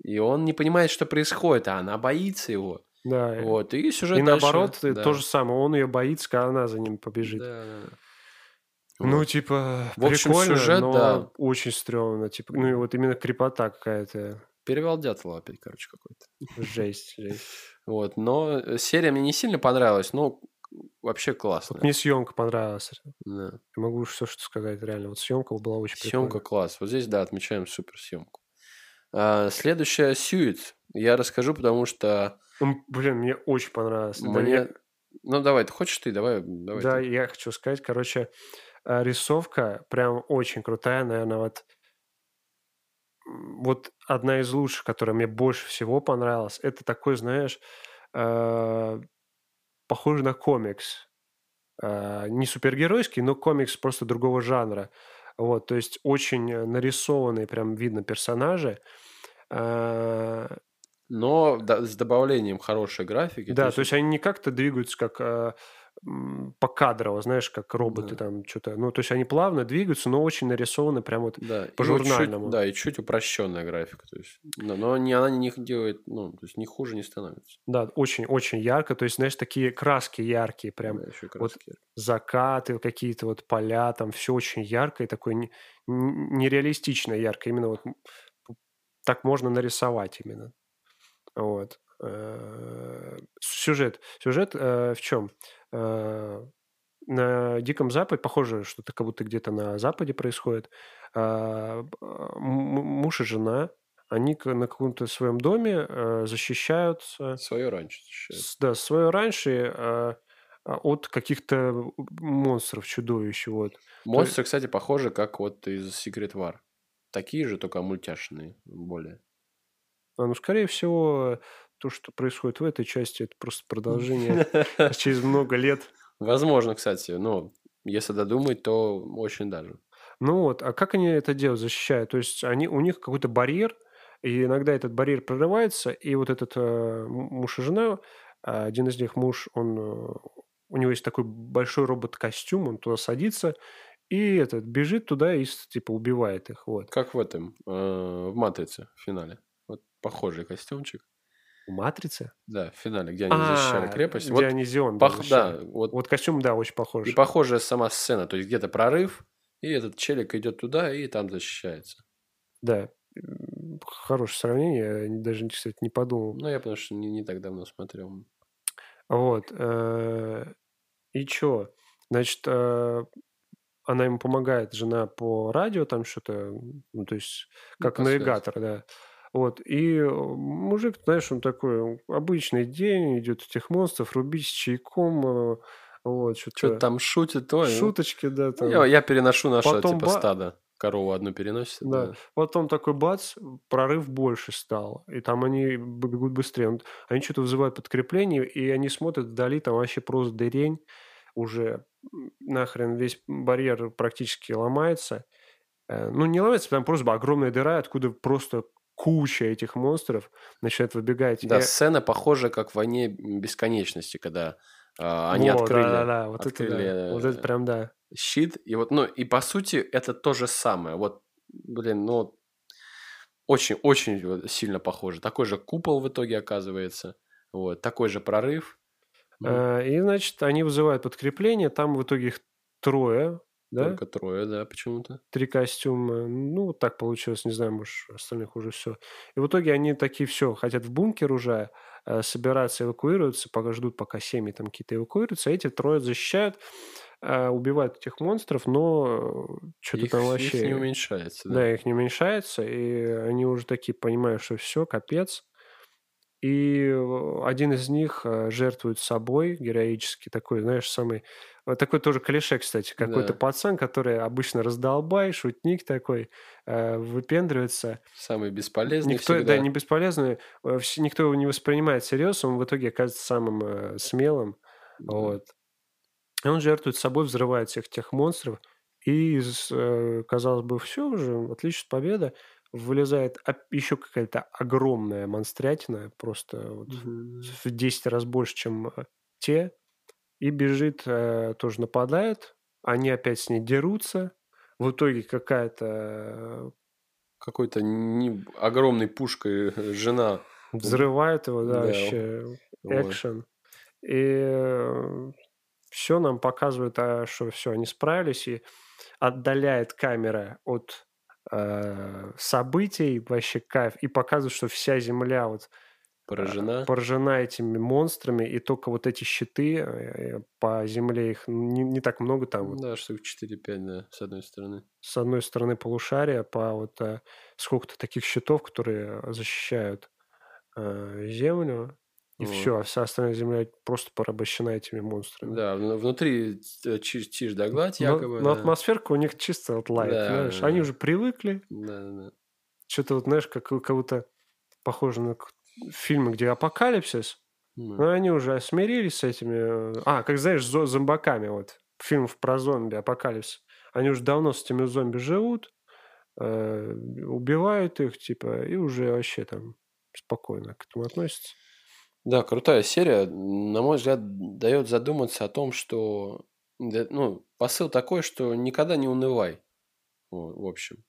И он не понимает, что происходит, а она боится его. Да. Вот. И сюжет и дальше- наоборот, да. то же самое. Он ее боится, когда она за ним побежит. Да. Ну, Вот. типа, В общем, прикольно, сюжет, но да. очень стрёмно. Типа, ну, и вот именно крепота какая-то. Перевал Дятлова опять, короче, какой-то. Жесть, жесть. Вот. Но э, серия мне не сильно понравилась, но вообще классная. Вот мне съемка понравилась. Да. Я могу все что сказать, реально. Вот съемка была очень Съемка прикольная. класс. Вот здесь, да, отмечаем супер съемку. А, следующая Сьюит. Я расскажу, потому что блин, мне очень понравилось. Да, мне... я- Ну, давай, ты хочешь ты? Давай. давай да, ты. я хочу сказать, короче, э, рисовка прям очень крутая, наверное, вот вот одна из лучших, которая мне больше всего понравилась, это такой, знаешь, э, похоже на комикс. Э, не супергеройский, но комикс просто другого жанра. Вот, то есть очень э, нарисованные, прям видно персонажи. Э, Но да, с добавлением хорошей графики. Да, то есть они не как-то двигаются, как м, покадрово, знаешь, как роботы Да. там что-то. Ну, то есть они плавно двигаются, но очень нарисованы прям вот. да, по-журнальному. чуть- да, и чуть упрощенная графика. То есть, но, но не, она не делает, ну, то есть не хуже не становится. Да, очень-очень ярко. То есть, знаешь, такие краски яркие, прям Да, еще и вот краски. закаты, какие-то вот поля, там все очень ярко и такое нереалистично ярко. Именно вот так можно нарисовать именно. Вот. Э, Сюжет. Сюжет э, в чем? На Диком Западе, похоже, что-то как будто где-то на Западе происходит, а, муж и жена, они на каком-то своем доме э, защищаются. Свое раньше защищают. Да, свое раньше а, от каких-то монстров, чудовищ. Вот. Монстры, кстати, похожи, как вот из Secret War. Такие же, только мультяшные более. А, ну, скорее всего, то, что происходит в этой части, это просто продолжение через много лет. Возможно, кстати. Но если додумать, то очень даже. Ну вот, а как они это делают, защищают? То есть они, у них какой-то барьер, и иногда этот барьер прорывается, и вот этот э, муж и жена, один из них муж, он, э, у него есть такой большой робот-костюм, он туда садится, и этот бежит туда и типа убивает их. Вот. Как в этом, э, в «Матрице» в финале. Вот похожий костюмчик. В «Матрице»? Да, в финале, где они а, защищали крепость. Где вот, они Зион пох... Да, вот, вот костюм, да, очень похож. И похожая сама сцена, то есть где-то прорыв, и этот челик идет туда и там защищается. Да, хорошее сравнение, я даже, кстати, не подумал. Ну, я потому что не, не так давно смотрел. Вот. Э, и чё? Значит, э, она ему помогает, жена по радио там что-то, ну, то есть ну, как навигатор, да. Вот, и э, мужик, знаешь, он такой, обычный день, идет этих монстров, рубить с чайком, э, вот, что-то... Что там шутит, ой. Ну. Шуточки, да. Там. Я, я переношу наше, Потом типа, ба... стадо. Корову одну переносит. Да. да. Потом такой бац, прорыв больше стал. И там они бегут быстрее. Они что-то вызывают подкрепление, и они смотрят вдали, там вообще просто дырень уже нахрен весь барьер практически ломается. Э, ну, не ломается, там просто огромная дыра, откуда просто куча этих монстров начинает выбегать. Да, и... сцена похожа, как в «Войне бесконечности», когда а, они вот, открыли, да, да, да. Вот, открыли это, да. вот это прям да. щит. И вот, ну, и по сути это то же самое. Вот, блин, ну, очень-очень сильно похоже. Такой же купол в итоге оказывается. Вот, такой же прорыв. Mm. И, значит, они вызывают подкрепление, там в итоге их трое, да? Только трое, да, почему-то. Три костюма. Ну, так получилось, не знаю, может, остальных уже все. И в итоге они такие все, хотят в бункер уже, э, собираться, эвакуируются, пока ждут, пока семьи там какие-то эвакуируются, а эти трое защищают, э, убивают этих монстров, но что-то там вообще... Их не уменьшается, да? Да, их не уменьшается, и они уже такие понимают, что все, капец. И э, один из них э, жертвует собой героически, такой, знаешь, самый... Такой тоже клише, кстати, какой-то да. пацан, который обычно раздолбай, шутник такой, э, выпендривается. Самый бесполезный никто, всегда. Да, не бесполезный, никто его не воспринимает всерьез, он в итоге оказывается самым смелым. Да. Вот. И он жертвует собой, взрывает всех тех монстров, и, казалось бы, все уже, отличная победа вылезает еще какая-то огромная монстрятина, просто вот угу. в 10 раз больше, чем э, те, и бежит, э, тоже нападает, они опять с ней дерутся, в итоге какая-то... Э, Какой-то не... огромной пушкой жена... Взрывает его, да, да. вообще, экшен. И все нам показывает, а, что все, они справились, и отдаляет камера от э, событий, вообще кайф, и показывают, что вся Земля вот поражена. Э, поражена этими монстрами, и только вот эти щиты э, по Земле, их не, не так много там. Да, штук 4-5, да, с одной стороны. С одной стороны полушария, по вот сколько-то таких щитов, которые защищают э, Землю. И вот. все, а вся остальная земля просто порабощена этими монстрами. Да, внутри чиж, чиж да гладь якобы. Но, да. атмосферка у них чисто вот лайт, да, знаешь. Да. Они уже привыкли. Да, да. Что-то вот, знаешь, как, как будто похоже на фильмы, где апокалипсис. Mm. Но они уже смирились с этими... А, как знаешь, с зомбаками вот. Фильмов про зомби, апокалипсис. Они уже давно с этими зомби живут, э, убивают их, типа, и уже вообще там спокойно к этому относятся. Да, крутая серия. На мой взгляд, дает задуматься о том, что ну, посыл такой, что никогда не унывай. В общем.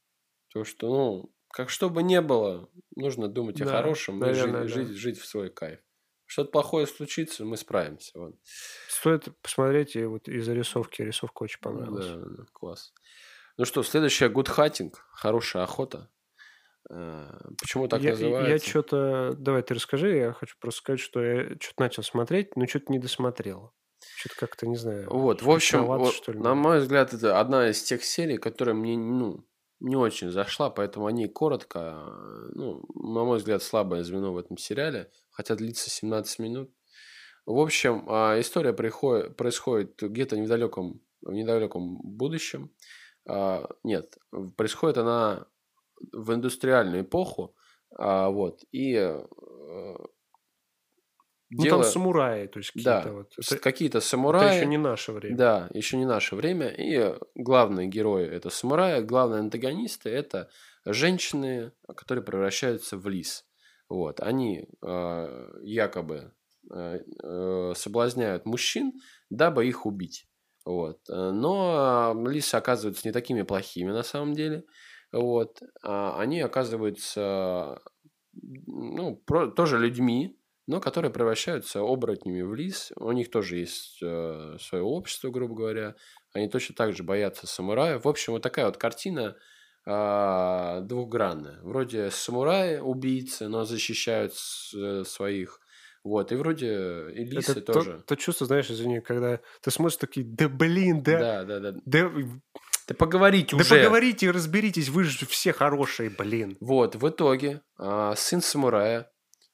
То, что, ну, как что бы ни было, нужно думать да, о хорошем наверное, и жить, да. жить, жить в свой кайф. Что-то плохое случится, мы справимся. Вот. Стоит посмотреть и вот из зарисовки. Рисовка очень понравилась. Да, да, класс. Ну что, следующая Good Hunting. Хорошая охота. Э, почему так я, называется? Я что-то... Давай ты расскажи, я хочу просто сказать, что я что-то начал смотреть, но что-то не досмотрел. Что-то как-то, не знаю. Вот, в общем, вот, что ли. на мой взгляд, это одна из тех серий, которая мне, ну, не очень зашла, поэтому о ней коротко, ну, на мой взгляд, слабое звено в этом сериале, хотя длится 17 минут. В общем, а, история приходит, происходит где-то в недалеком, в недалеком будущем. А, Нет, происходит она в индустриальную эпоху, а, вот, и э, Ну, дело- там самураи, то есть да, какие-то вот. с- Это, какие-то это самураи, еще не наше время. да, еще не наше время. И главные герои это самураи, главные антагонисты это женщины, которые превращаются в лис. Вот, они э, якобы э, э, соблазняют мужчин, дабы их убить. Вот. э, Но лисы оказываются не такими плохими на самом деле. Вот. А они оказываются ну, про- тоже людьми, но которые превращаются оборотнями в лис. У них тоже есть э, свое общество, грубо говоря. Они точно так же боятся самураев. В общем, вот такая вот картина а, двухгранная. Вроде самураи убийцы, но защищают с- э, своих. Вот, и вроде и лисы это то- тоже. То, чувство, знаешь, извини, когда ты смотришь такие, да блин, да, Да, да, да. да, Да поговорите да уже. поговорите и разберитесь, вы же все хорошие, блин. Вот, в итоге а, сын самурая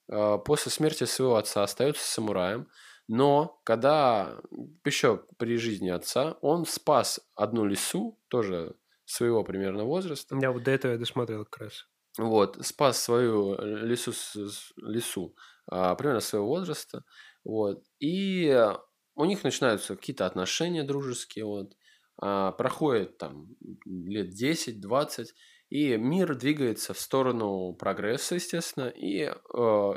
а, после смерти своего отца остается самураем, но когда еще при жизни отца он спас одну лису, тоже своего примерно возраста, Я вот до этого я досмотрел как раз. вот, спас свою лису, лису а, примерно своего возраста, вот, и у них начинаются какие-то отношения дружеские, вот, проходит там лет 10-20, и мир двигается в сторону прогресса, естественно, и э,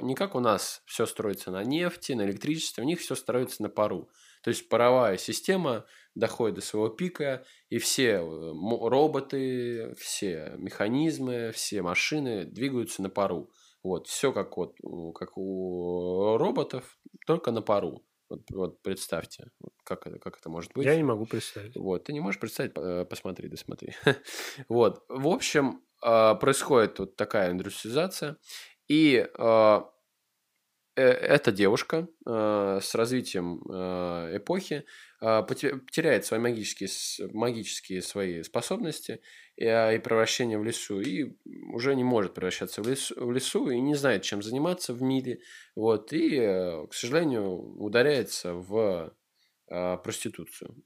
не как у нас все строится на нефти, на электричестве, у них все строится на пару. То есть паровая система доходит до своего пика, и все э, роботы, все механизмы, все машины двигаются на пару. Вот, все как вот как у роботов, только на пару. Вот, вот представьте, как это, как это может быть. Я не могу представить. Вот, ты не можешь представить, э, посмотри, досмотри. вот, в общем, а, происходит вот такая индустриализация, и э, эта девушка а, с развитием а, эпохи поте- теряет свои магические, магические свои способности и, а, и превращение в лесу, и уже не может превращаться в лесу, в лесу и не знает, чем заниматься в мире, вот, и, э, к сожалению, ударяется в проституцию.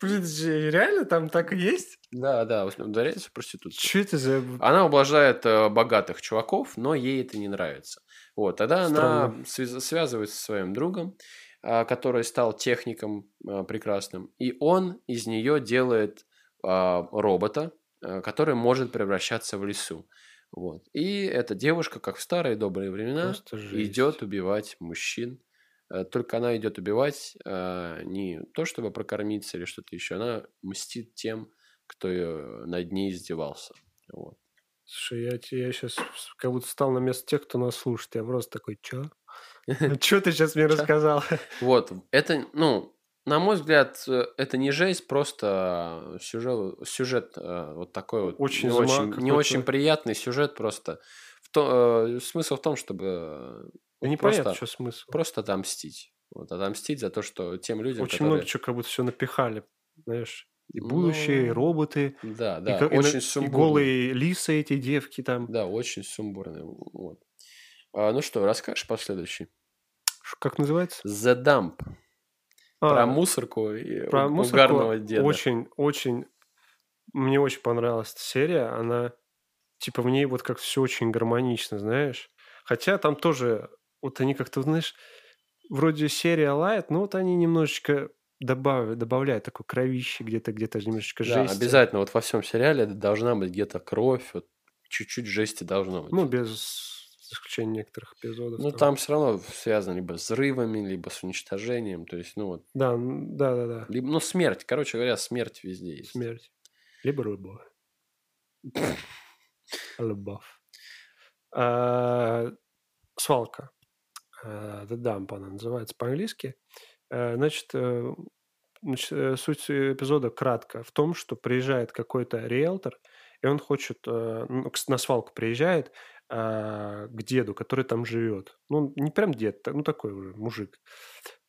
Блин, же реально там так и есть? Да, да, ударяется в проституцию. Что это за... Она ублажает э, богатых чуваков, но ей это не нравится. Вот, тогда она Странно. связ- связывается со своим другом, а, который стал техником а, прекрасным, и он из нее делает а, робота, который может превращаться в лесу. Вот. И эта девушка, как в старые добрые времена, идет убивать мужчин. Э, Только она идет убивать не то, чтобы прокормиться или что-то еще, она мстит тем, кто над ней издевался. Вот. Слушай, я, я сейчас как будто стал на место тех, кто нас слушает. Я просто такой, чё? Чё ты сейчас мне рассказал? Вот, это, ну, на мой взгляд, э, это не жесть, просто сюжет, сюжет э, вот такой вот. Очень не очень, не очень приятный сюжет просто. В то, э, смысл в том, чтобы э, Да непонятно, просто, что смысл. просто отомстить. Вот, отомстить за то, что тем людям, Очень которые... много чего как будто все напихали, знаешь. И будущее, и Ну, роботы, Да, и, да, и очень и сумбурно. голые лисы эти девки там. Да, очень сумбурный. Вот. А, ну что, расскажешь последующий? Как называется? The Dump. А, про мусорку и про мусорку угарного деда. Очень, очень... Мне очень понравилась эта серия. Она, типа, в ней вот как все очень гармонично, знаешь. Хотя там тоже, вот они как-то, знаешь, вроде серия лайт, но вот они немножечко добавляют, добавляют такой кровище где-то, где-то немножечко Да, жести. обязательно. Вот во всем сериале должна быть где-то кровь, вот чуть-чуть жести должно быть. Ну, без исключения некоторых эпизодов. Ну, там все равно связано либо с взрывами, либо с уничтожением. То есть, ну вот, Да, да, да, да. либо, ну, смерть. Короче говоря, смерть везде есть. Смерть. Либо любовь. Любовь. А, Свалка. А, The Dump она называется по-английски. А, Значит, э, значит, э, суть эпизода кратко в том, что приезжает какой-то риэлтор, и он хочет, э, ну, на свалку приезжает к деду, который там живет. Ну, не прям дед, ну такой уже мужик.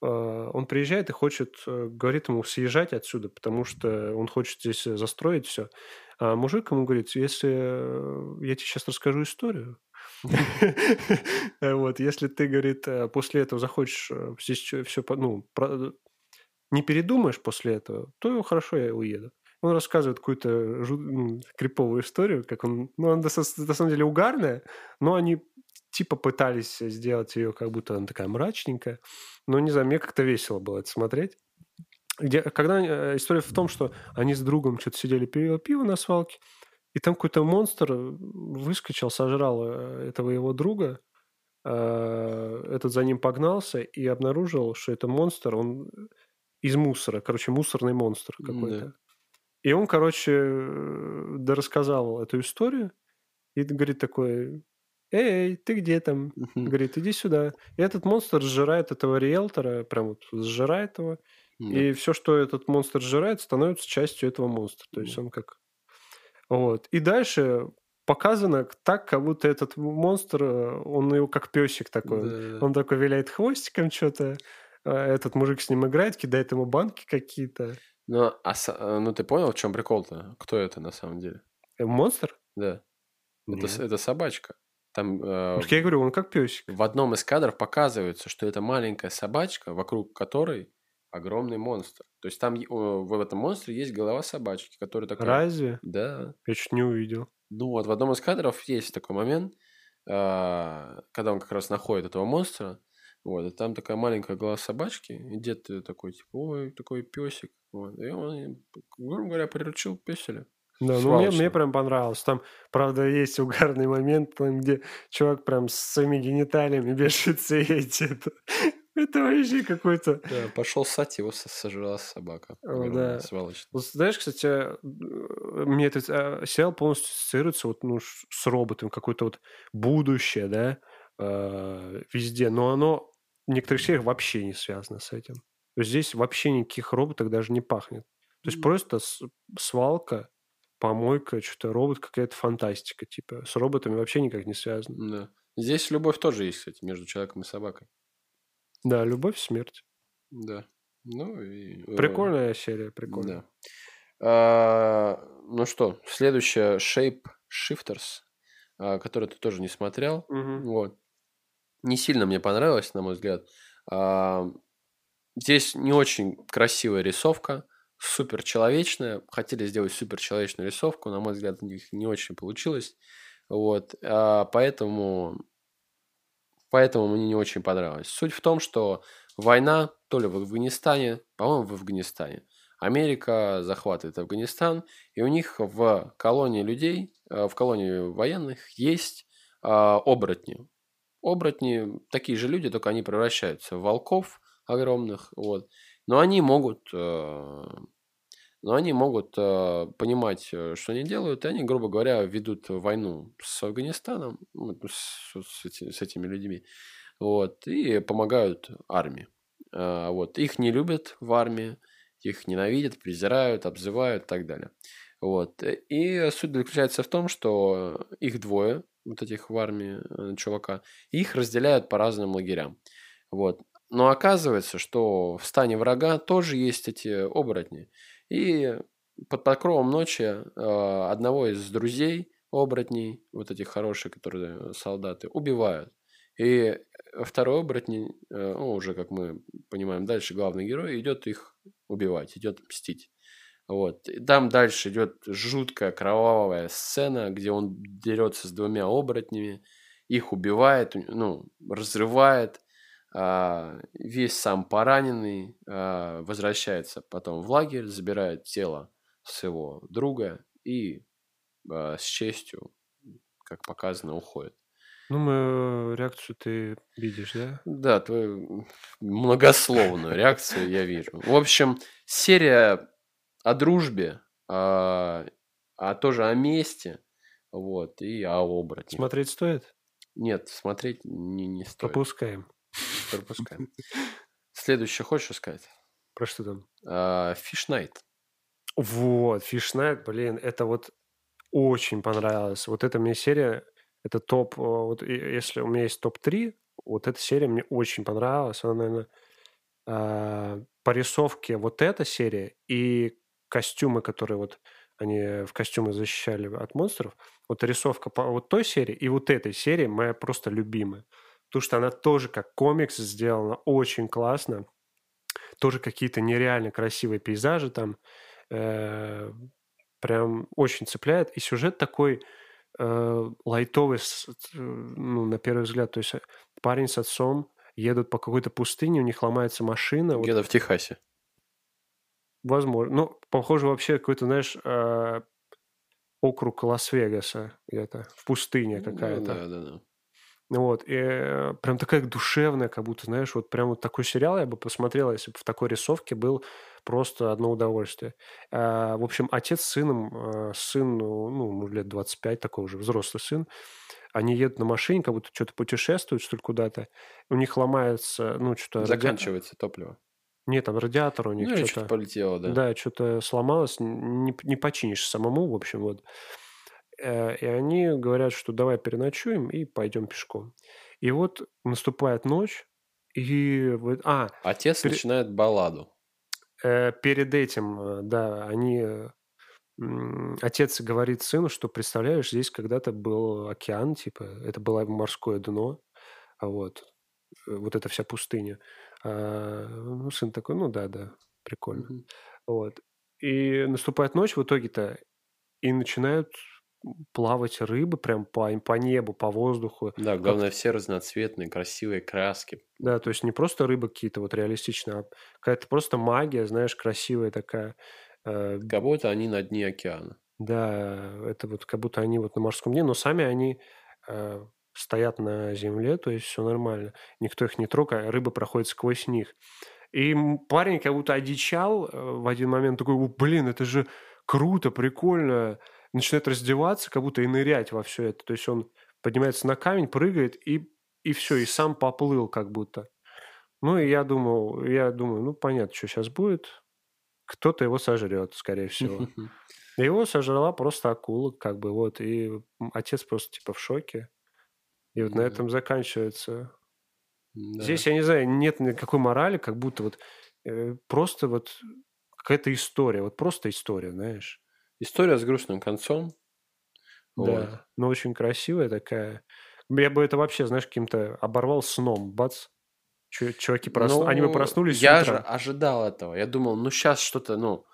он приезжает и хочет, говорит ему съезжать отсюда, потому что он хочет здесь застроить все. А мужик ему говорит, если я тебе сейчас расскажу историю, вот, если ты, говорит, после этого захочешь здесь все, ну, не передумаешь после этого, то хорошо, я уеду. Он рассказывает какую-то ну, криповую историю, как он... Ну, она на самом деле угарная, но они типа пытались сделать ее, как будто она такая мрачненькая. Но, не знаю, мне как-то весело было это смотреть. Где, когда э, история в том, что они с другом что-то сидели, пили пиво на свалке, и там какой-то монстр выскочил, сожрал э, этого его друга, э, этот за ним погнался и обнаружил, что это монстр, он из мусора, короче, мусорный монстр какой-то. Да. И он, короче, да рассказал эту историю, и говорит такой, эй, ты где там? Uh-huh. Говорит, иди сюда. И этот монстр сжирает этого риэлтора, прям вот сжирает его, uh-huh. и все, что этот монстр сжирает, становится частью этого монстра. То есть uh-huh. он как... Вот. И дальше показано так, как будто этот монстр, он его как песик такой. Да. Он такой виляет хвостиком что-то, а, этот мужик с ним играет, кидает ему банки какие-то. Ну, а, э, ну ты понял, в чем прикол-то? Кто это на самом деле? Э, монстр? Да. Это, это собачка. Там, э, я говорю, он как песик. В одном из кадров показывается, что это маленькая собачка, вокруг которой огромный монстр. То есть там в этом монстре есть голова собачки, которая такая... Разве? Да. Я чуть не увидел. Ну вот, в одном из кадров есть такой момент, а, когда он как раз находит этого монстра, вот, и там такая маленькая голова собачки, и дед такой, типа, ой, такой песик. Вот, и он, грубо говоря, приручил песеля. Да, ну мне, мне прям понравилось. Там, правда, есть угарный момент, там, где чувак прям с своими гениталиями бешится и это, это вообще какой-то... Да, пошел ссать, его сожрала собака. О, да. Сволочь. Вот, знаешь, кстати, мне этот а, сериал полностью ассоциируется вот, ну, с роботом, какое-то вот будущее, да, э, везде. Но оно в некоторых сериях вообще не связано с этим. То есть здесь вообще никаких роботов даже не пахнет. То есть mm-hmm. просто свалка, помойка, что-то робот, какая-то фантастика. Типа с роботами вообще никак не связано. Да. Здесь любовь тоже есть, кстати, между человеком и собакой. Да, любовь, смерть. Да. Ну и... Э, прикольная серия, прикольная. Да. А, ну что, следующая Shape Shifters, а, которую ты тоже не смотрел. Угу. Вот не сильно мне понравилось, на мой взгляд. А, здесь не очень красивая рисовка, супер человечная. Хотели сделать супер человечную рисовку, на мой взгляд, у них не очень получилось. Вот, а, поэтому, поэтому мне не очень понравилось. Суть в том, что война то ли в Афганистане, по-моему, в Афганистане. Америка захватывает Афганистан, и у них в колонии людей, э, в колонии военных есть а, оборотни оборотни такие же люди, только они превращаются в волков огромных, вот. Но они могут, э, но они могут э, понимать, э, что они делают, и они, грубо говоря, ведут войну с Афганистаном, ну, с, с, с этими людьми, вот, и помогают армии. Вот. Их не любят в армии, их ненавидят, презирают, обзывают и так далее. Вот. И суть заключается в том, что их двое, вот этих в армии э, чувака, их разделяют по разным лагерям. Вот. Но оказывается, что в стане врага тоже есть эти оборотни. И под покровом ночи э, одного из друзей оборотней, вот этих хороших, которые солдаты, убивают. И второй оборотень, э, ну, уже, как мы понимаем, дальше главный герой идет их убивать, идет мстить. Вот. И там дальше идет жуткая кровавая сцена, где он дерется с двумя оборотнями, их убивает, ну, разрывает, весь сам пораненный а, возвращается потом в лагерь, забирает тело своего друга и а, с честью, как показано, уходит. Ну, мою реакцию ты видишь, да? Да, твою многословную реакцию я вижу. В общем, серия о дружбе, а, а тоже о месте, вот, и о оборотне. Смотреть стоит? Нет, смотреть не, не стоит. Пропускаем. Пропускаем. Следующее хочешь сказать? Про что там? Fish Night. Вот, Fish Night, блин, это вот очень понравилось. Вот эта мне серия, это топ, вот если у меня есть топ-3, вот эта серия мне очень понравилась. Она, наверное, а, по рисовке вот эта серия и костюмы, которые вот они в костюмы защищали от монстров, вот рисовка по вот той серии и вот этой серии моя просто любимая. Потому что она тоже как комикс сделана очень классно. Тоже какие-то нереально красивые пейзажи там. Э, прям очень цепляет. И сюжет такой э, лайтовый, ну, на первый взгляд. То есть э, парень с отцом едут по какой-то пустыне, у них ломается машина. Где-то вот. в Техасе. Возможно. Ну, похоже, вообще какой-то, знаешь, э, округ Лас-Вегаса где-то, в пустыне ну какая-то. Ну, да, да, да. Вот, и э, прям такая душевная, как будто, знаешь, вот прям вот такой сериал я бы посмотрел, если бы в такой рисовке был просто одно удовольствие. А, в общем, отец с сыном, а, сын, ну, ну, лет 25, такой уже взрослый сын, они едут на машине, как будто что-то путешествуют, что ли, куда-то. У них ломается, ну, что-то... Заканчивается ради... топливо. Нет, там радиатор у них ну, что-то... что-то полетело, да. Да, что-то сломалось, не, не починишь самому, в общем, вот. Э, и они говорят, что давай переночуем и пойдем пешком. И вот наступает ночь, и... А, Отец пер... начинает балладу. Э, перед этим, э, да, они... Отец говорит сыну, что, представляешь, здесь когда-то был океан, типа, это было морское дно, а вот, вот эта вся пустыня. А, ну, сын такой, ну да, да, прикольно. Mm-hmm. Вот. И наступает ночь в итоге-то, и начинают плавать рыбы прям по, по небу, по воздуху. Да, главное, как... все разноцветные, красивые краски. Да, то есть не просто рыбы какие-то вот реалистичные, а какая-то просто магия, знаешь, красивая такая. Э... Как будто они на дне океана. Да, это вот как будто они вот на морском дне, но сами они э, стоят на земле, то есть все нормально. Никто их не трогает, а рыба проходит сквозь них. И парень как будто одичал э, в один момент, такой, блин, это же круто, прикольно начинает раздеваться, как будто и нырять во все это. То есть он поднимается на камень, прыгает и, и все, и сам поплыл как будто. Ну, и я думал, я думаю, ну, понятно, что сейчас будет. Кто-то его сожрет, скорее всего. Его сожрала просто акула, как бы, вот. И отец просто, типа, в шоке. И вот на этом заканчивается. Здесь, я не знаю, нет никакой морали, как будто вот э, просто вот какая-то история, вот просто история, знаешь. История с грустным концом. Да, вот. но очень красивая такая. Я бы это вообще, знаешь, каким-то оборвал сном, бац. Чуваки проснулись, ну, они бы проснулись Я утром. же ожидал этого. Я думал, ну сейчас что-то, ну,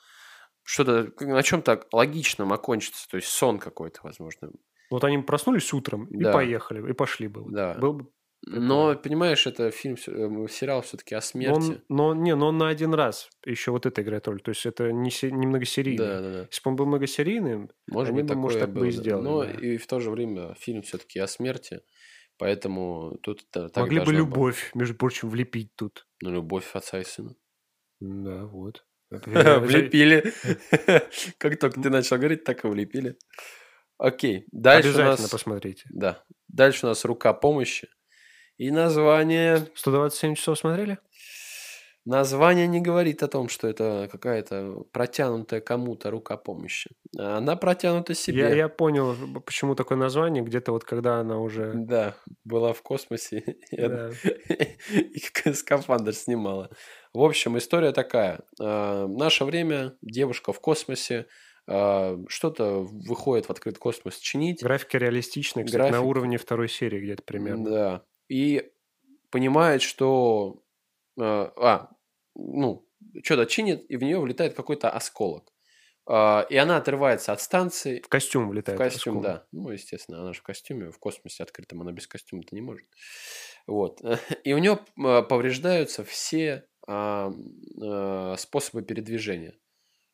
что-то на чем-то логичном окончится. То есть сон какой-то, возможно. Вот они проснулись утром да. и поехали, и пошли бы. Да. Был бы но, понимаешь, это фильм, э, сериал все-таки о смерти. Но, но, не, но он на один раз еще вот это играет роль. То есть это не, не многосерийный. Да, да, да. Если бы он был многосерийным, может они быть, бы, может, так было, бы и сделали. Но да. и в то же время фильм все-таки о смерти. Поэтому тут так Могли бы любовь, быть. между прочим, влепить тут. Ну, любовь отца и сына. Да, вот. Влепили. Как только ты начал говорить, так и влепили. Окей. Дальше Обязательно посмотрите. Да. Дальше у нас рука помощи. И название... 127 часов смотрели? Название не говорит о том, что это какая-то протянутая кому-то рука помощи. Она протянута себе. Я, я понял, почему такое название. Где-то вот когда она уже... Да, была в космосе да. и скафандр снимала. В общем, история такая. А, в наше время девушка в космосе а, что-то выходит в открытый космос чинить. Графика реалистичная, кстати, График... на уровне второй серии где-то примерно. Да и понимает, что... Э, а, ну, что-то чинит, и в нее влетает какой-то осколок. Э, и она отрывается от станции. В костюм влетает. В костюм, осколок. да. Ну, естественно, она же в костюме, в космосе открытом, она без костюма-то не может. Вот. И у нее повреждаются все э, э, способы передвижения.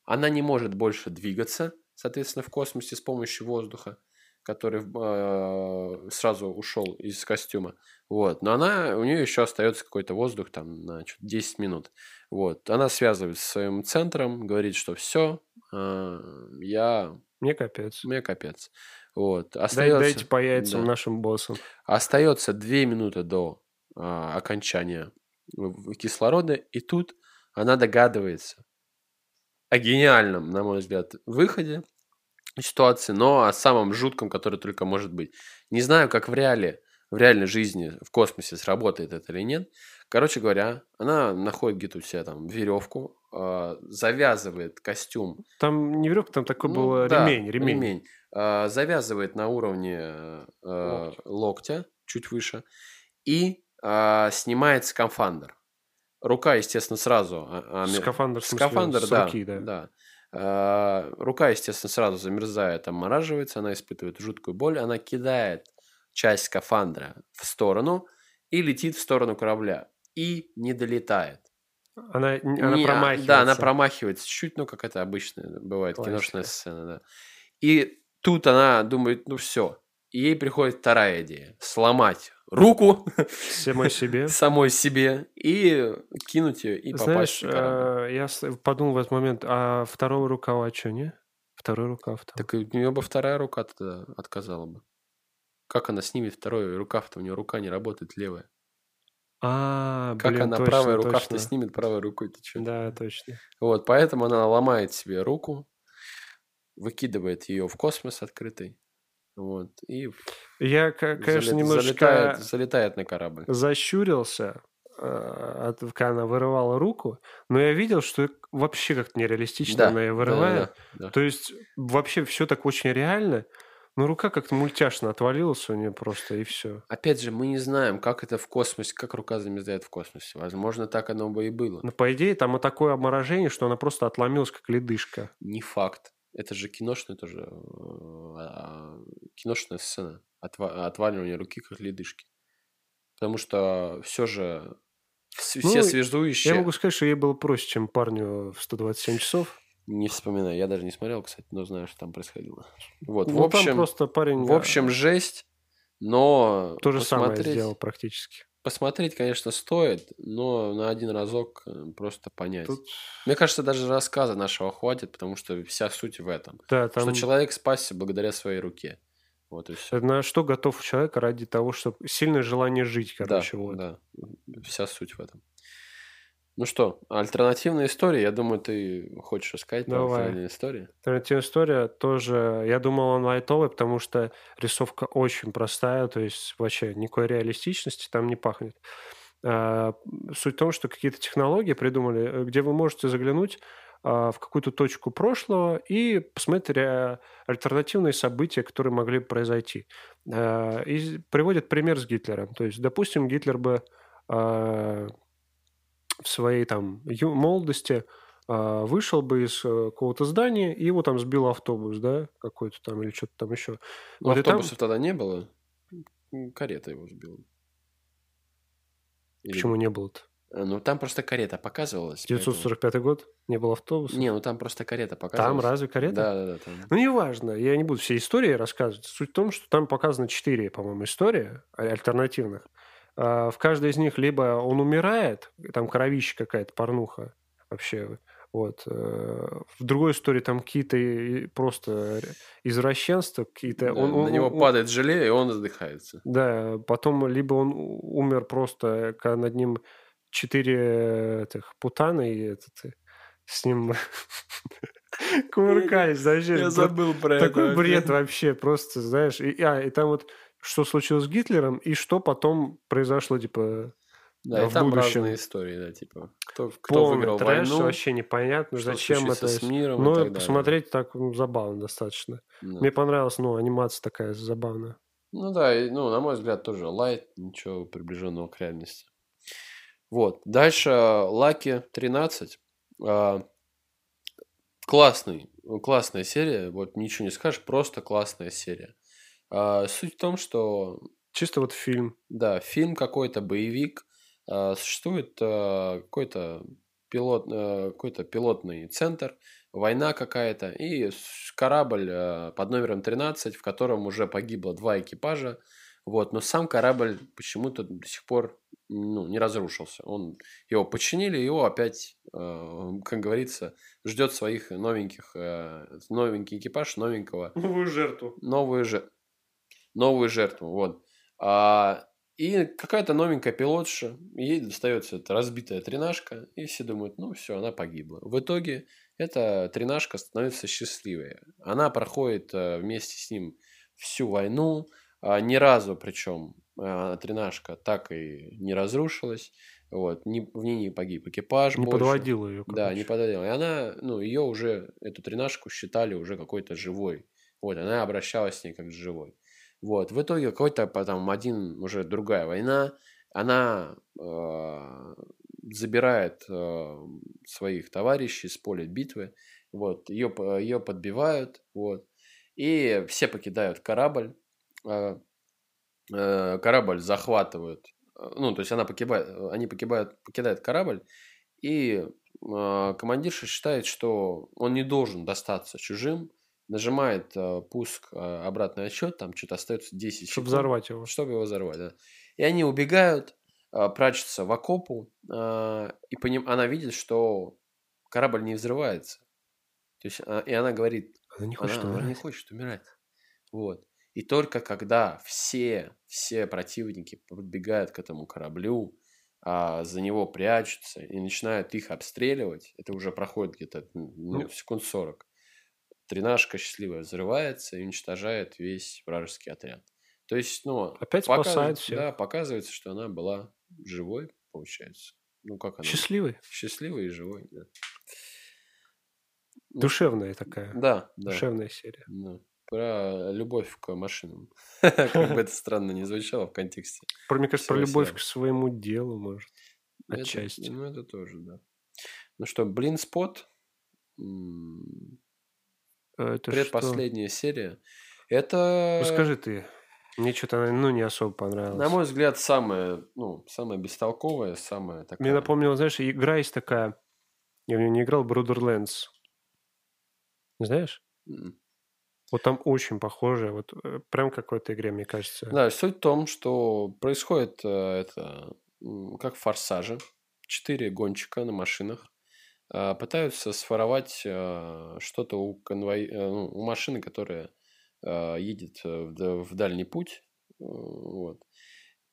Она не может больше двигаться, соответственно, в космосе с помощью воздуха который э, сразу ушел из костюма. Вот. Но она, у нее еще остается какой-то воздух там на 10 минут. Вот. Она связывается с своим центром, говорит, что все, э, я... Мне капец. Мне капец. Вот. Остается... Дайте по яйцам да. нашим боссам. Остается 2 минуты до э, окончания кислорода, и тут она догадывается о гениальном, на мой взгляд, выходе, ситуации, но о самом жутком, который только может быть. Не знаю, как в реале в реальной жизни, в космосе сработает это или нет. Короче говоря, она находит где-то у себя там веревку, э, завязывает костюм. Там не веревка, там такой ну, был да, ремень. Ремень. ремень э, завязывает на уровне э, локтя. локтя, чуть выше, и э, снимает скафандр. Рука, естественно, сразу... А, а, скафандр, скафандр, смысле, да, руки, да. да. Э, рука, естественно, сразу замерзает, обмораживается, она испытывает жуткую боль, она кидает часть скафандра в сторону и летит в сторону корабля. И не долетает. Она, она не, промахивается. Да, она промахивается чуть-чуть, ну, как это обычно бывает, Классика. киношная сцена, да. И тут она думает, ну, все. И ей приходит вторая идея. Сломать руку самой себе, самой себе и кинуть ее и попасть Знаешь, я подумал в этот момент, а второго рукава что, не? Второй рукав-то. Так у нее бы вторая рука тогда отказала бы. Как она снимет второй рукав-то? У нее рука не работает левая. А, как блин, она точно, точно. рукав-то снимет правой рукой? Ты что? Да, точно. Вот, поэтому она ломает себе руку, выкидывает ее в космос открытый, вот, и я, конечно, залет, немножко залетает, залетает на корабль. Защурился, э, когда она вырывала руку, но я видел, что вообще как-то нереалистично да, она ее вырывает. Да, да, да. То есть вообще все так очень реально. Ну, рука как-то мультяшно отвалилась у нее просто, и все. Опять же, мы не знаем, как это в космосе, как рука замерзает в космосе. Возможно, так оно бы и было. Но, по идее, там и такое обморожение, что она просто отломилась, как ледышка. Не факт. Это же киношная тоже, э, а, киношная сцена. Отва- отваливание руки, как ледышки. Потому что все же все ну, связующие... Я могу сказать, что ей было проще, чем парню в 127 часов. Не вспоминаю, я даже не смотрел, кстати, но знаю, что там происходило. Вот, ну, в общем, просто парень... В общем, жесть, но... То же посмотреть... самое сделал практически. Посмотреть, конечно, стоит, но на один разок э, просто понять. Тут... Мне кажется, даже рассказа нашего хватит, потому что вся суть в этом. Да, там... Что человек спасся благодаря своей руке. Вот и все. На что готов человек ради того, чтобы сильное желание жить, короче, да, вот. Да, вся суть в этом. Ну что, альтернативная история, я думаю, ты хочешь рассказать про альтернативную историю? Альтернативная история тоже, я думал, он лайтовый, потому что рисовка очень простая, то есть вообще никакой реалистичности там не пахнет. А, суть в том, что какие-то технологии придумали, где вы можете заглянуть а, в какую-то точку прошлого и посмотреть альтернативные события, которые могли произойти. А, и приводят пример с Гитлером. То есть, допустим, Гитлер бы в своей там молодости а, вышел бы из э, какого-то здания и его там сбил автобус, да, какой-то там или что-то там еще. Но вот автобусов там... тогда не было, карета его сбила. Или... Почему не было-то? Э, ну, там просто карета показывалась. 945 поэтому... год? Не было автобуса? Не, ну там просто карета показывалась. Там разве карета? Да, да, да. Там... Ну, неважно. Я не буду все истории рассказывать. Суть в том, что там показано четыре, по-моему, истории альтернативных. А, в каждой из них либо он умирает, там кровища какая-то, порнуха вообще, вот. Э, в другой истории там какие-то просто извращенства, какие-то... Да, он, на он, него он, падает желе, и он задыхается. Да, потом либо он умер просто, когда над ним четыре этих путана, и этот, с ним кувыркались. Я забыл про это. Такой бред вообще, просто, знаешь. А, и там вот что случилось с Гитлером и что потом произошло, типа, да, в и там будущем. разные истории, да, типа, кто, кто выиграл трэш, войну, вообще непонятно, зачем это. с миром Но так посмотреть так ну, забавно достаточно. Да. Мне понравилась, ну, анимация такая забавная. Ну да, и, ну, на мой взгляд, тоже лайт, ничего приближенного к реальности. Вот. Дальше Лаки 13. А, классный, классная серия. Вот ничего не скажешь, просто классная серия. А, суть в том, что... Чисто вот фильм. Да, фильм какой-то, боевик. А, существует а, какой-то пилот, а, какой-то пилотный центр, война какая-то, и корабль а, под номером 13, в котором уже погибло два экипажа. Вот, но сам корабль почему-то до сих пор ну, не разрушился. Он, его починили, его опять, э, как говорится, ждет своих новеньких, э, новенький экипаж, новенького. Новую жертву. Новую жертву новую жертву. Вот. А, и какая-то новенькая пилотша, ей достается эта разбитая тренажка, и все думают, ну все, она погибла. В итоге эта тренажка становится счастливой. Она проходит э, вместе с ним всю войну, а, ни разу причем э, тренажка так и не разрушилась. Вот, не, в ней не погиб экипаж Не больше. подводила ее. Да, не подводила. И она, ну, ее уже, эту тренажку считали уже какой-то живой. Вот, она обращалась с ней как с живой. Вот, в итоге какой-то потом один, уже другая война, она э, забирает э, своих товарищей с поля битвы, вот, ее, ее подбивают, вот, и все покидают корабль, э, э, корабль захватывают, ну, то есть она погибает, они погибают, покидают корабль, и э, командирша считает, что он не должен достаться чужим, нажимает э, пуск, э, обратный отсчет, там что-то остается 10 Чтобы секунд. взорвать его. Чтобы его взорвать, да. И они убегают, э, прячутся в окопу, э, и по ним она видит, что корабль не взрывается. То есть, а, и она говорит, Она не она, хочет она не умирать. хочет умирать. Вот. И только когда все, все противники подбегают к этому кораблю, а, за него прячутся и начинают их обстреливать, это уже проходит где-то ну, Ну. секунд 40, тренажка счастливая взрывается и уничтожает весь вражеский отряд. То есть, ну, Опять показывает- спасает всех. Да, показывается, что она была живой, получается. Ну, как она? Счастливый. Счастливой и живой, да. Ну, Душевная такая. Да, да. Душевная серия. Да. Про любовь к машинам. Как бы это странно не звучало в контексте. Про, мне кажется, про любовь к своему делу, может. Отчасти. Ну, это тоже, да. Ну что, Блин Спот. Это что? Предпоследняя серия. Это, Расскажи ты. Мне что-то, ну, не особо понравилось. на мой взгляд, самая, ну, самая бестолковая, самая такая... Мне напомнило, знаешь, игра есть такая, я в нее не играл, Borderlands. Знаешь? М. Вот там очень похоже, вот э, прям как в этой игре, мне кажется. Да, суть в том, что происходит э, это как в «Форсаже». Четыре гонщика на машинах пытаются своровать э, что-то у, конвой... э, ну, у машины, которая э, едет э, в, да- в дальний путь. э, Вот.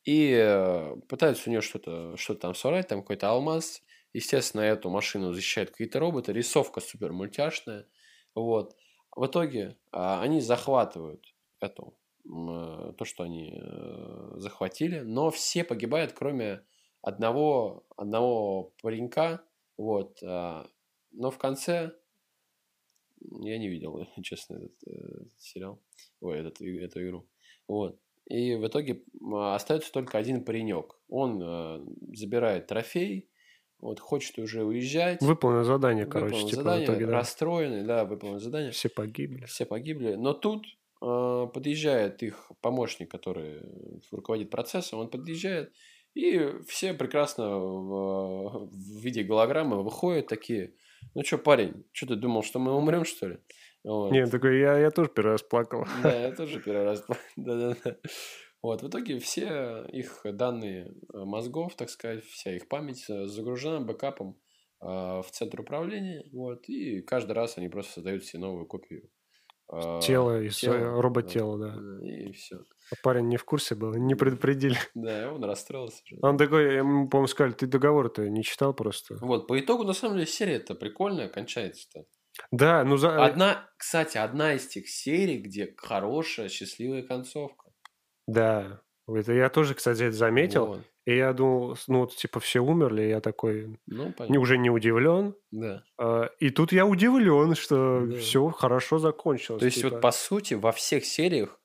И э, пытаются у нее что-то что там своровать, там какой-то алмаз. Естественно, эту машину защищают какие-то роботы. Рисовка супер мультяшная. Вот. В итоге а, они захватывают эту э, то, что они э, захватили, но все погибают, кроме одного, одного паренька, вот, а, но в конце я не видел, честно, этот, э, этот сериал, ой, этот, эту игру, вот, и в итоге м, остается только один паренек, он э, забирает трофей, вот, хочет уже уезжать, Выполнено задание, короче, выполнил типа задание, в итоге, да. расстроенный, да, выполнил задание, Все погибли. все погибли. Но тут э, подъезжает их помощник, который руководит процессом, он подъезжает, и все прекрасно в, в виде голограммы выходят такие, ну что, парень, что ты думал, что мы умрем, что ли? Вот. Не, такой, я, я тоже первый раз плакал. Да, я тоже первый раз. Да-да-да. Вот, в итоге все их данные мозгов, так сказать, вся их память загружена бэкапом э, в центр управления, вот, и каждый раз они просто создают себе новую копию. Э, Тело из тела, э, робот-тела, да. да, И все. А парень не в курсе был, не предупредили. Да, он расстроился. Он такой, ему, по-моему, сказали, ты договор-то не читал просто. Вот, по итогу, на самом деле, серия-то прикольная, кончается-то. Да, ну за... Одна, кстати, одна из тех серий, где хорошая, счастливая концовка. Да. Это я тоже, кстати, это заметил. Вот. И я думал, ну, вот, типа, все умерли, я такой Ну, не, понятно. уже не удивлен. Да. А, И тут я удивлен, что Да. все хорошо закончилось. То есть, типа. вот по сути, во всех сериях,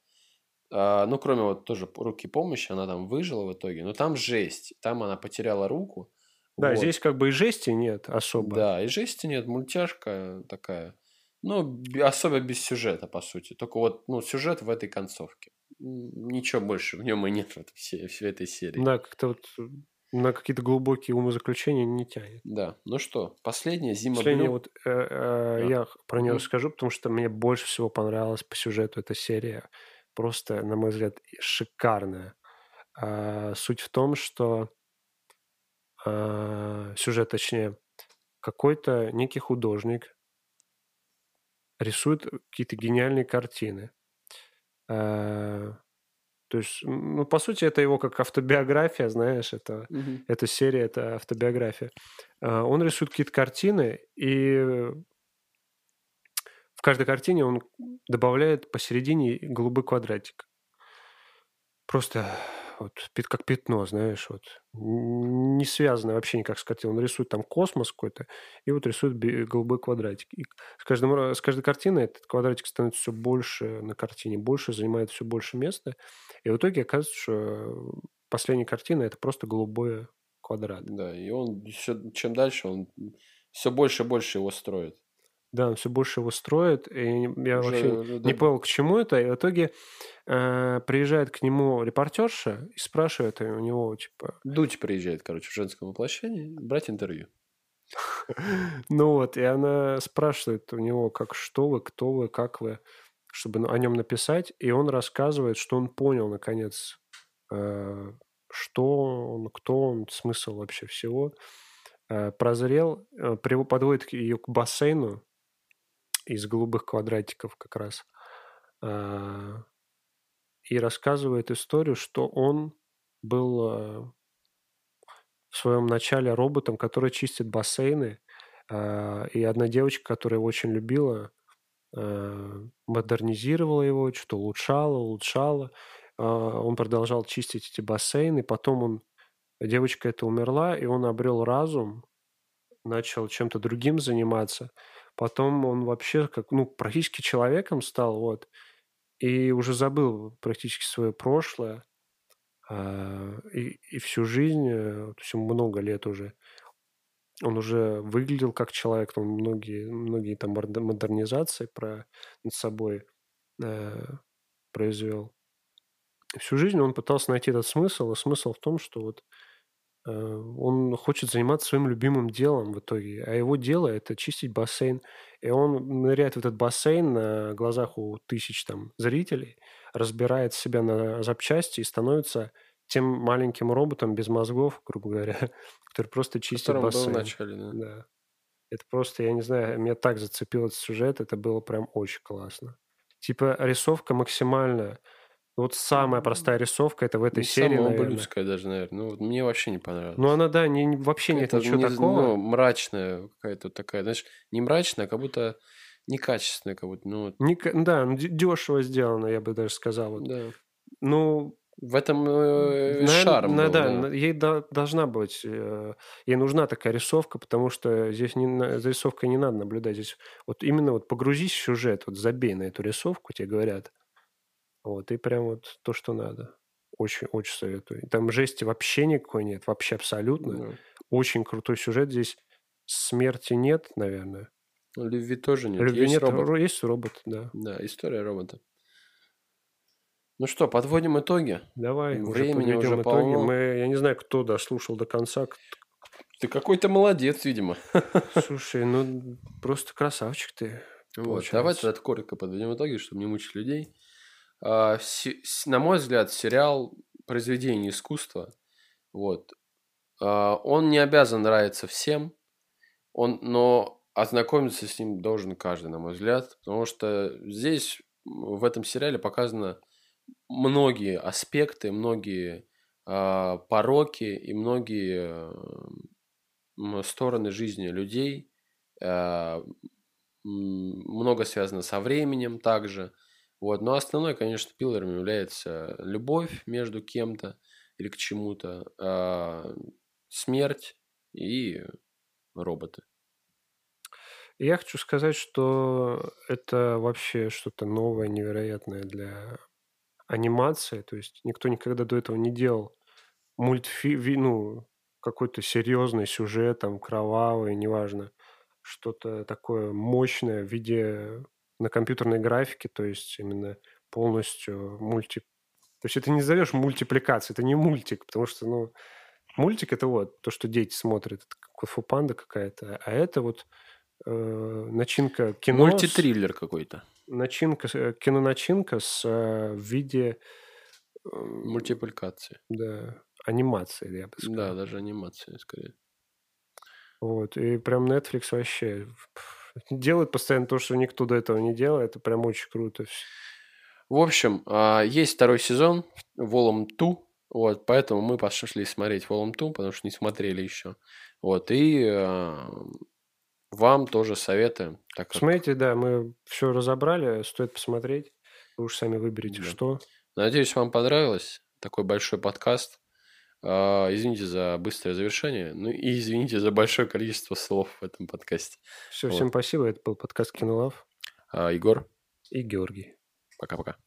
а, ну, кроме вот тоже руки помощи, она там выжила в итоге, но там жесть. Там она потеряла руку. Да, Вот. здесь как бы и жести нет особо. Да, и жести нет, мультяшка такая. Ну, особо без сюжета, по сути. Только вот, ну, сюжет в этой концовке. Ничего больше в нем и нет в этой, се- в этой серии. Да, как-то вот на какие-то глубокие умозаключения не тянет. Да. Ну что, последняя зима Последнее Блю. вот э, э, Да. я про нее расскажу, потому что мне больше всего понравилась по сюжету эта серия. Просто, на мой взгляд, шикарная. А, суть в том, что а, сюжет, точнее, какой-то некий художник рисует какие-то гениальные картины. А, то есть, ну, по сути, это его как автобиография, знаешь, это Мгм. эта серия, это автобиография. А, Он рисует какие-то картины, и в каждой картине он добавляет посередине голубой квадратик. Просто вот, как пятно, знаешь, вот, не связанное вообще никак с картиной. Он рисует там космос какой-то, и вот рисует голубой квадратик. И с, каждым, с каждой картиной этот квадратик становится все больше на картине, больше, занимает все больше места. И в итоге оказывается, что последняя картина – это просто голубой квадрат. Да, и он все, чем дальше, он все больше и больше его строит. Да, он все больше его строит, и я уже, вообще уже, не понял, к чему это. И в итоге э, приезжает к нему репортерша и спрашивает у него, типа... Дудь приезжает, короче, в женском воплощении брать интервью. Ну вот, и она спрашивает у него, как что вы, кто вы, как вы, чтобы о нем написать. И он рассказывает, что он понял, наконец, э, что он, кто он, смысл вообще всего. Э, прозрел, подводит ее к бассейну, из голубых квадратиков как раз. А, и рассказывает историю, что он был а, в своем начале роботом, который чистит бассейны. А, и одна девочка, которая его очень любила, модернизировала его, что-то улучшала, улучшала. Он продолжал чистить эти бассейны. Потом он, девочка эта умерла, и он обрел разум, начал чем-то другим заниматься. Потом он вообще как, ну, практически человеком стал, вот, и уже забыл практически свое прошлое, а, и, и всю жизнь, э, то есть много лет уже, он уже выглядел как человек, он многие, многие там модернизации про, над собой э, произвел. всю жизнь он пытался найти этот смысл, и смысл в том, что вот он хочет заниматься своим любимым делом в итоге, а его дело – это чистить бассейн. И он ныряет в этот бассейн на глазах у тысяч там зрителей, разбирает себя на запчасти и становится тем маленьким роботом без мозгов, грубо говоря, который просто чистит бассейн. Был в начале, да. да. Это просто, я не знаю, меня так зацепил этот сюжет, это было прям очень классно. Типа рисовка максимально вот самая простая рисовка это в этой не серии, самая ублюдская даже, наверное. Ну, вот мне вообще не понравилось. Ну, она, да, не, вообще нет ничего не, такого. Ну, мрачная какая-то такая, знаешь, не мрачная, а как будто некачественная, как будто, ну... Не, да, ну, дешево сделано, я бы даже сказал. Да. Ну, в этом э, на, шарм. На, был, да, да, ей до, должна быть, э, ей нужна такая рисовка, потому что здесь не, за рисовкой не надо наблюдать. Здесь вот именно вот погрузись в сюжет, вот забей на эту рисовку, тебе говорят. Вот, и прям вот то, что надо. Очень, очень советую. Там жести вообще никакой нет, вообще абсолютно. Да. Очень крутой сюжет здесь. Смерти нет, наверное. Любви тоже нет. Любви есть нет, робот. есть робот, да. Да, история робота. Ну что, подводим итоги. Давай, Времени уже, уже итоги. Мы, я не знаю, кто дослушал до конца. Ты какой-то молодец, видимо. Слушай, ну просто красавчик ты. Вот, давай тогда коротко подведем итоги, чтобы не мучить людей. А, на мой взгляд, сериал произведение искусства. Вот. А, он не обязан нравиться всем, он, но ознакомиться с ним должен каждый, на мой взгляд, потому что здесь, в этом сериале показано многие аспекты, многие э, пороки и многие стороны жизни людей. Много связано со временем также. Вот. Но основной, конечно, пилором является любовь между кем-то или к чему-то, а смерть и роботы. Я хочу сказать, что это вообще что-то новое, невероятное для анимации. То есть никто никогда до этого не делал мультфильм, ну, какой-то серьезный сюжет, там, кровавый, неважно, что-то такое мощное в виде на компьютерной графике, то есть именно полностью мульти... То есть это не назовешь мультипликацией, это не мультик, потому что, ну, мультик это вот то, что дети смотрят, это как фупанда какая-то, а это вот э, начинка кино... Мультитриллер какой-то. Начинка, э, киноначинка с, э, в виде... Э, Мультипликации. Да, анимации, я бы сказал. Да, даже анимация, скорее. Вот, и прям Netflix вообще делают постоянно то, что никто до этого не делал. Это прям очень круто. В общем, а, есть второй сезон Волом Ту. Вот, поэтому мы пошли смотреть Волом Ту, потому что не смотрели еще. Вот, и а, вам тоже советуем. Так как... Смотрите, да, мы все разобрали, стоит посмотреть. Вы уж сами выберите, да. что. Надеюсь, вам понравилось. такой большой подкаст. А, извините за быстрое завершение. Ну и извините за большое количество слов в этом подкасте. Все, вот. всем спасибо. Это был подкаст Кинолав. А, Егор. И Георгий. Пока-пока.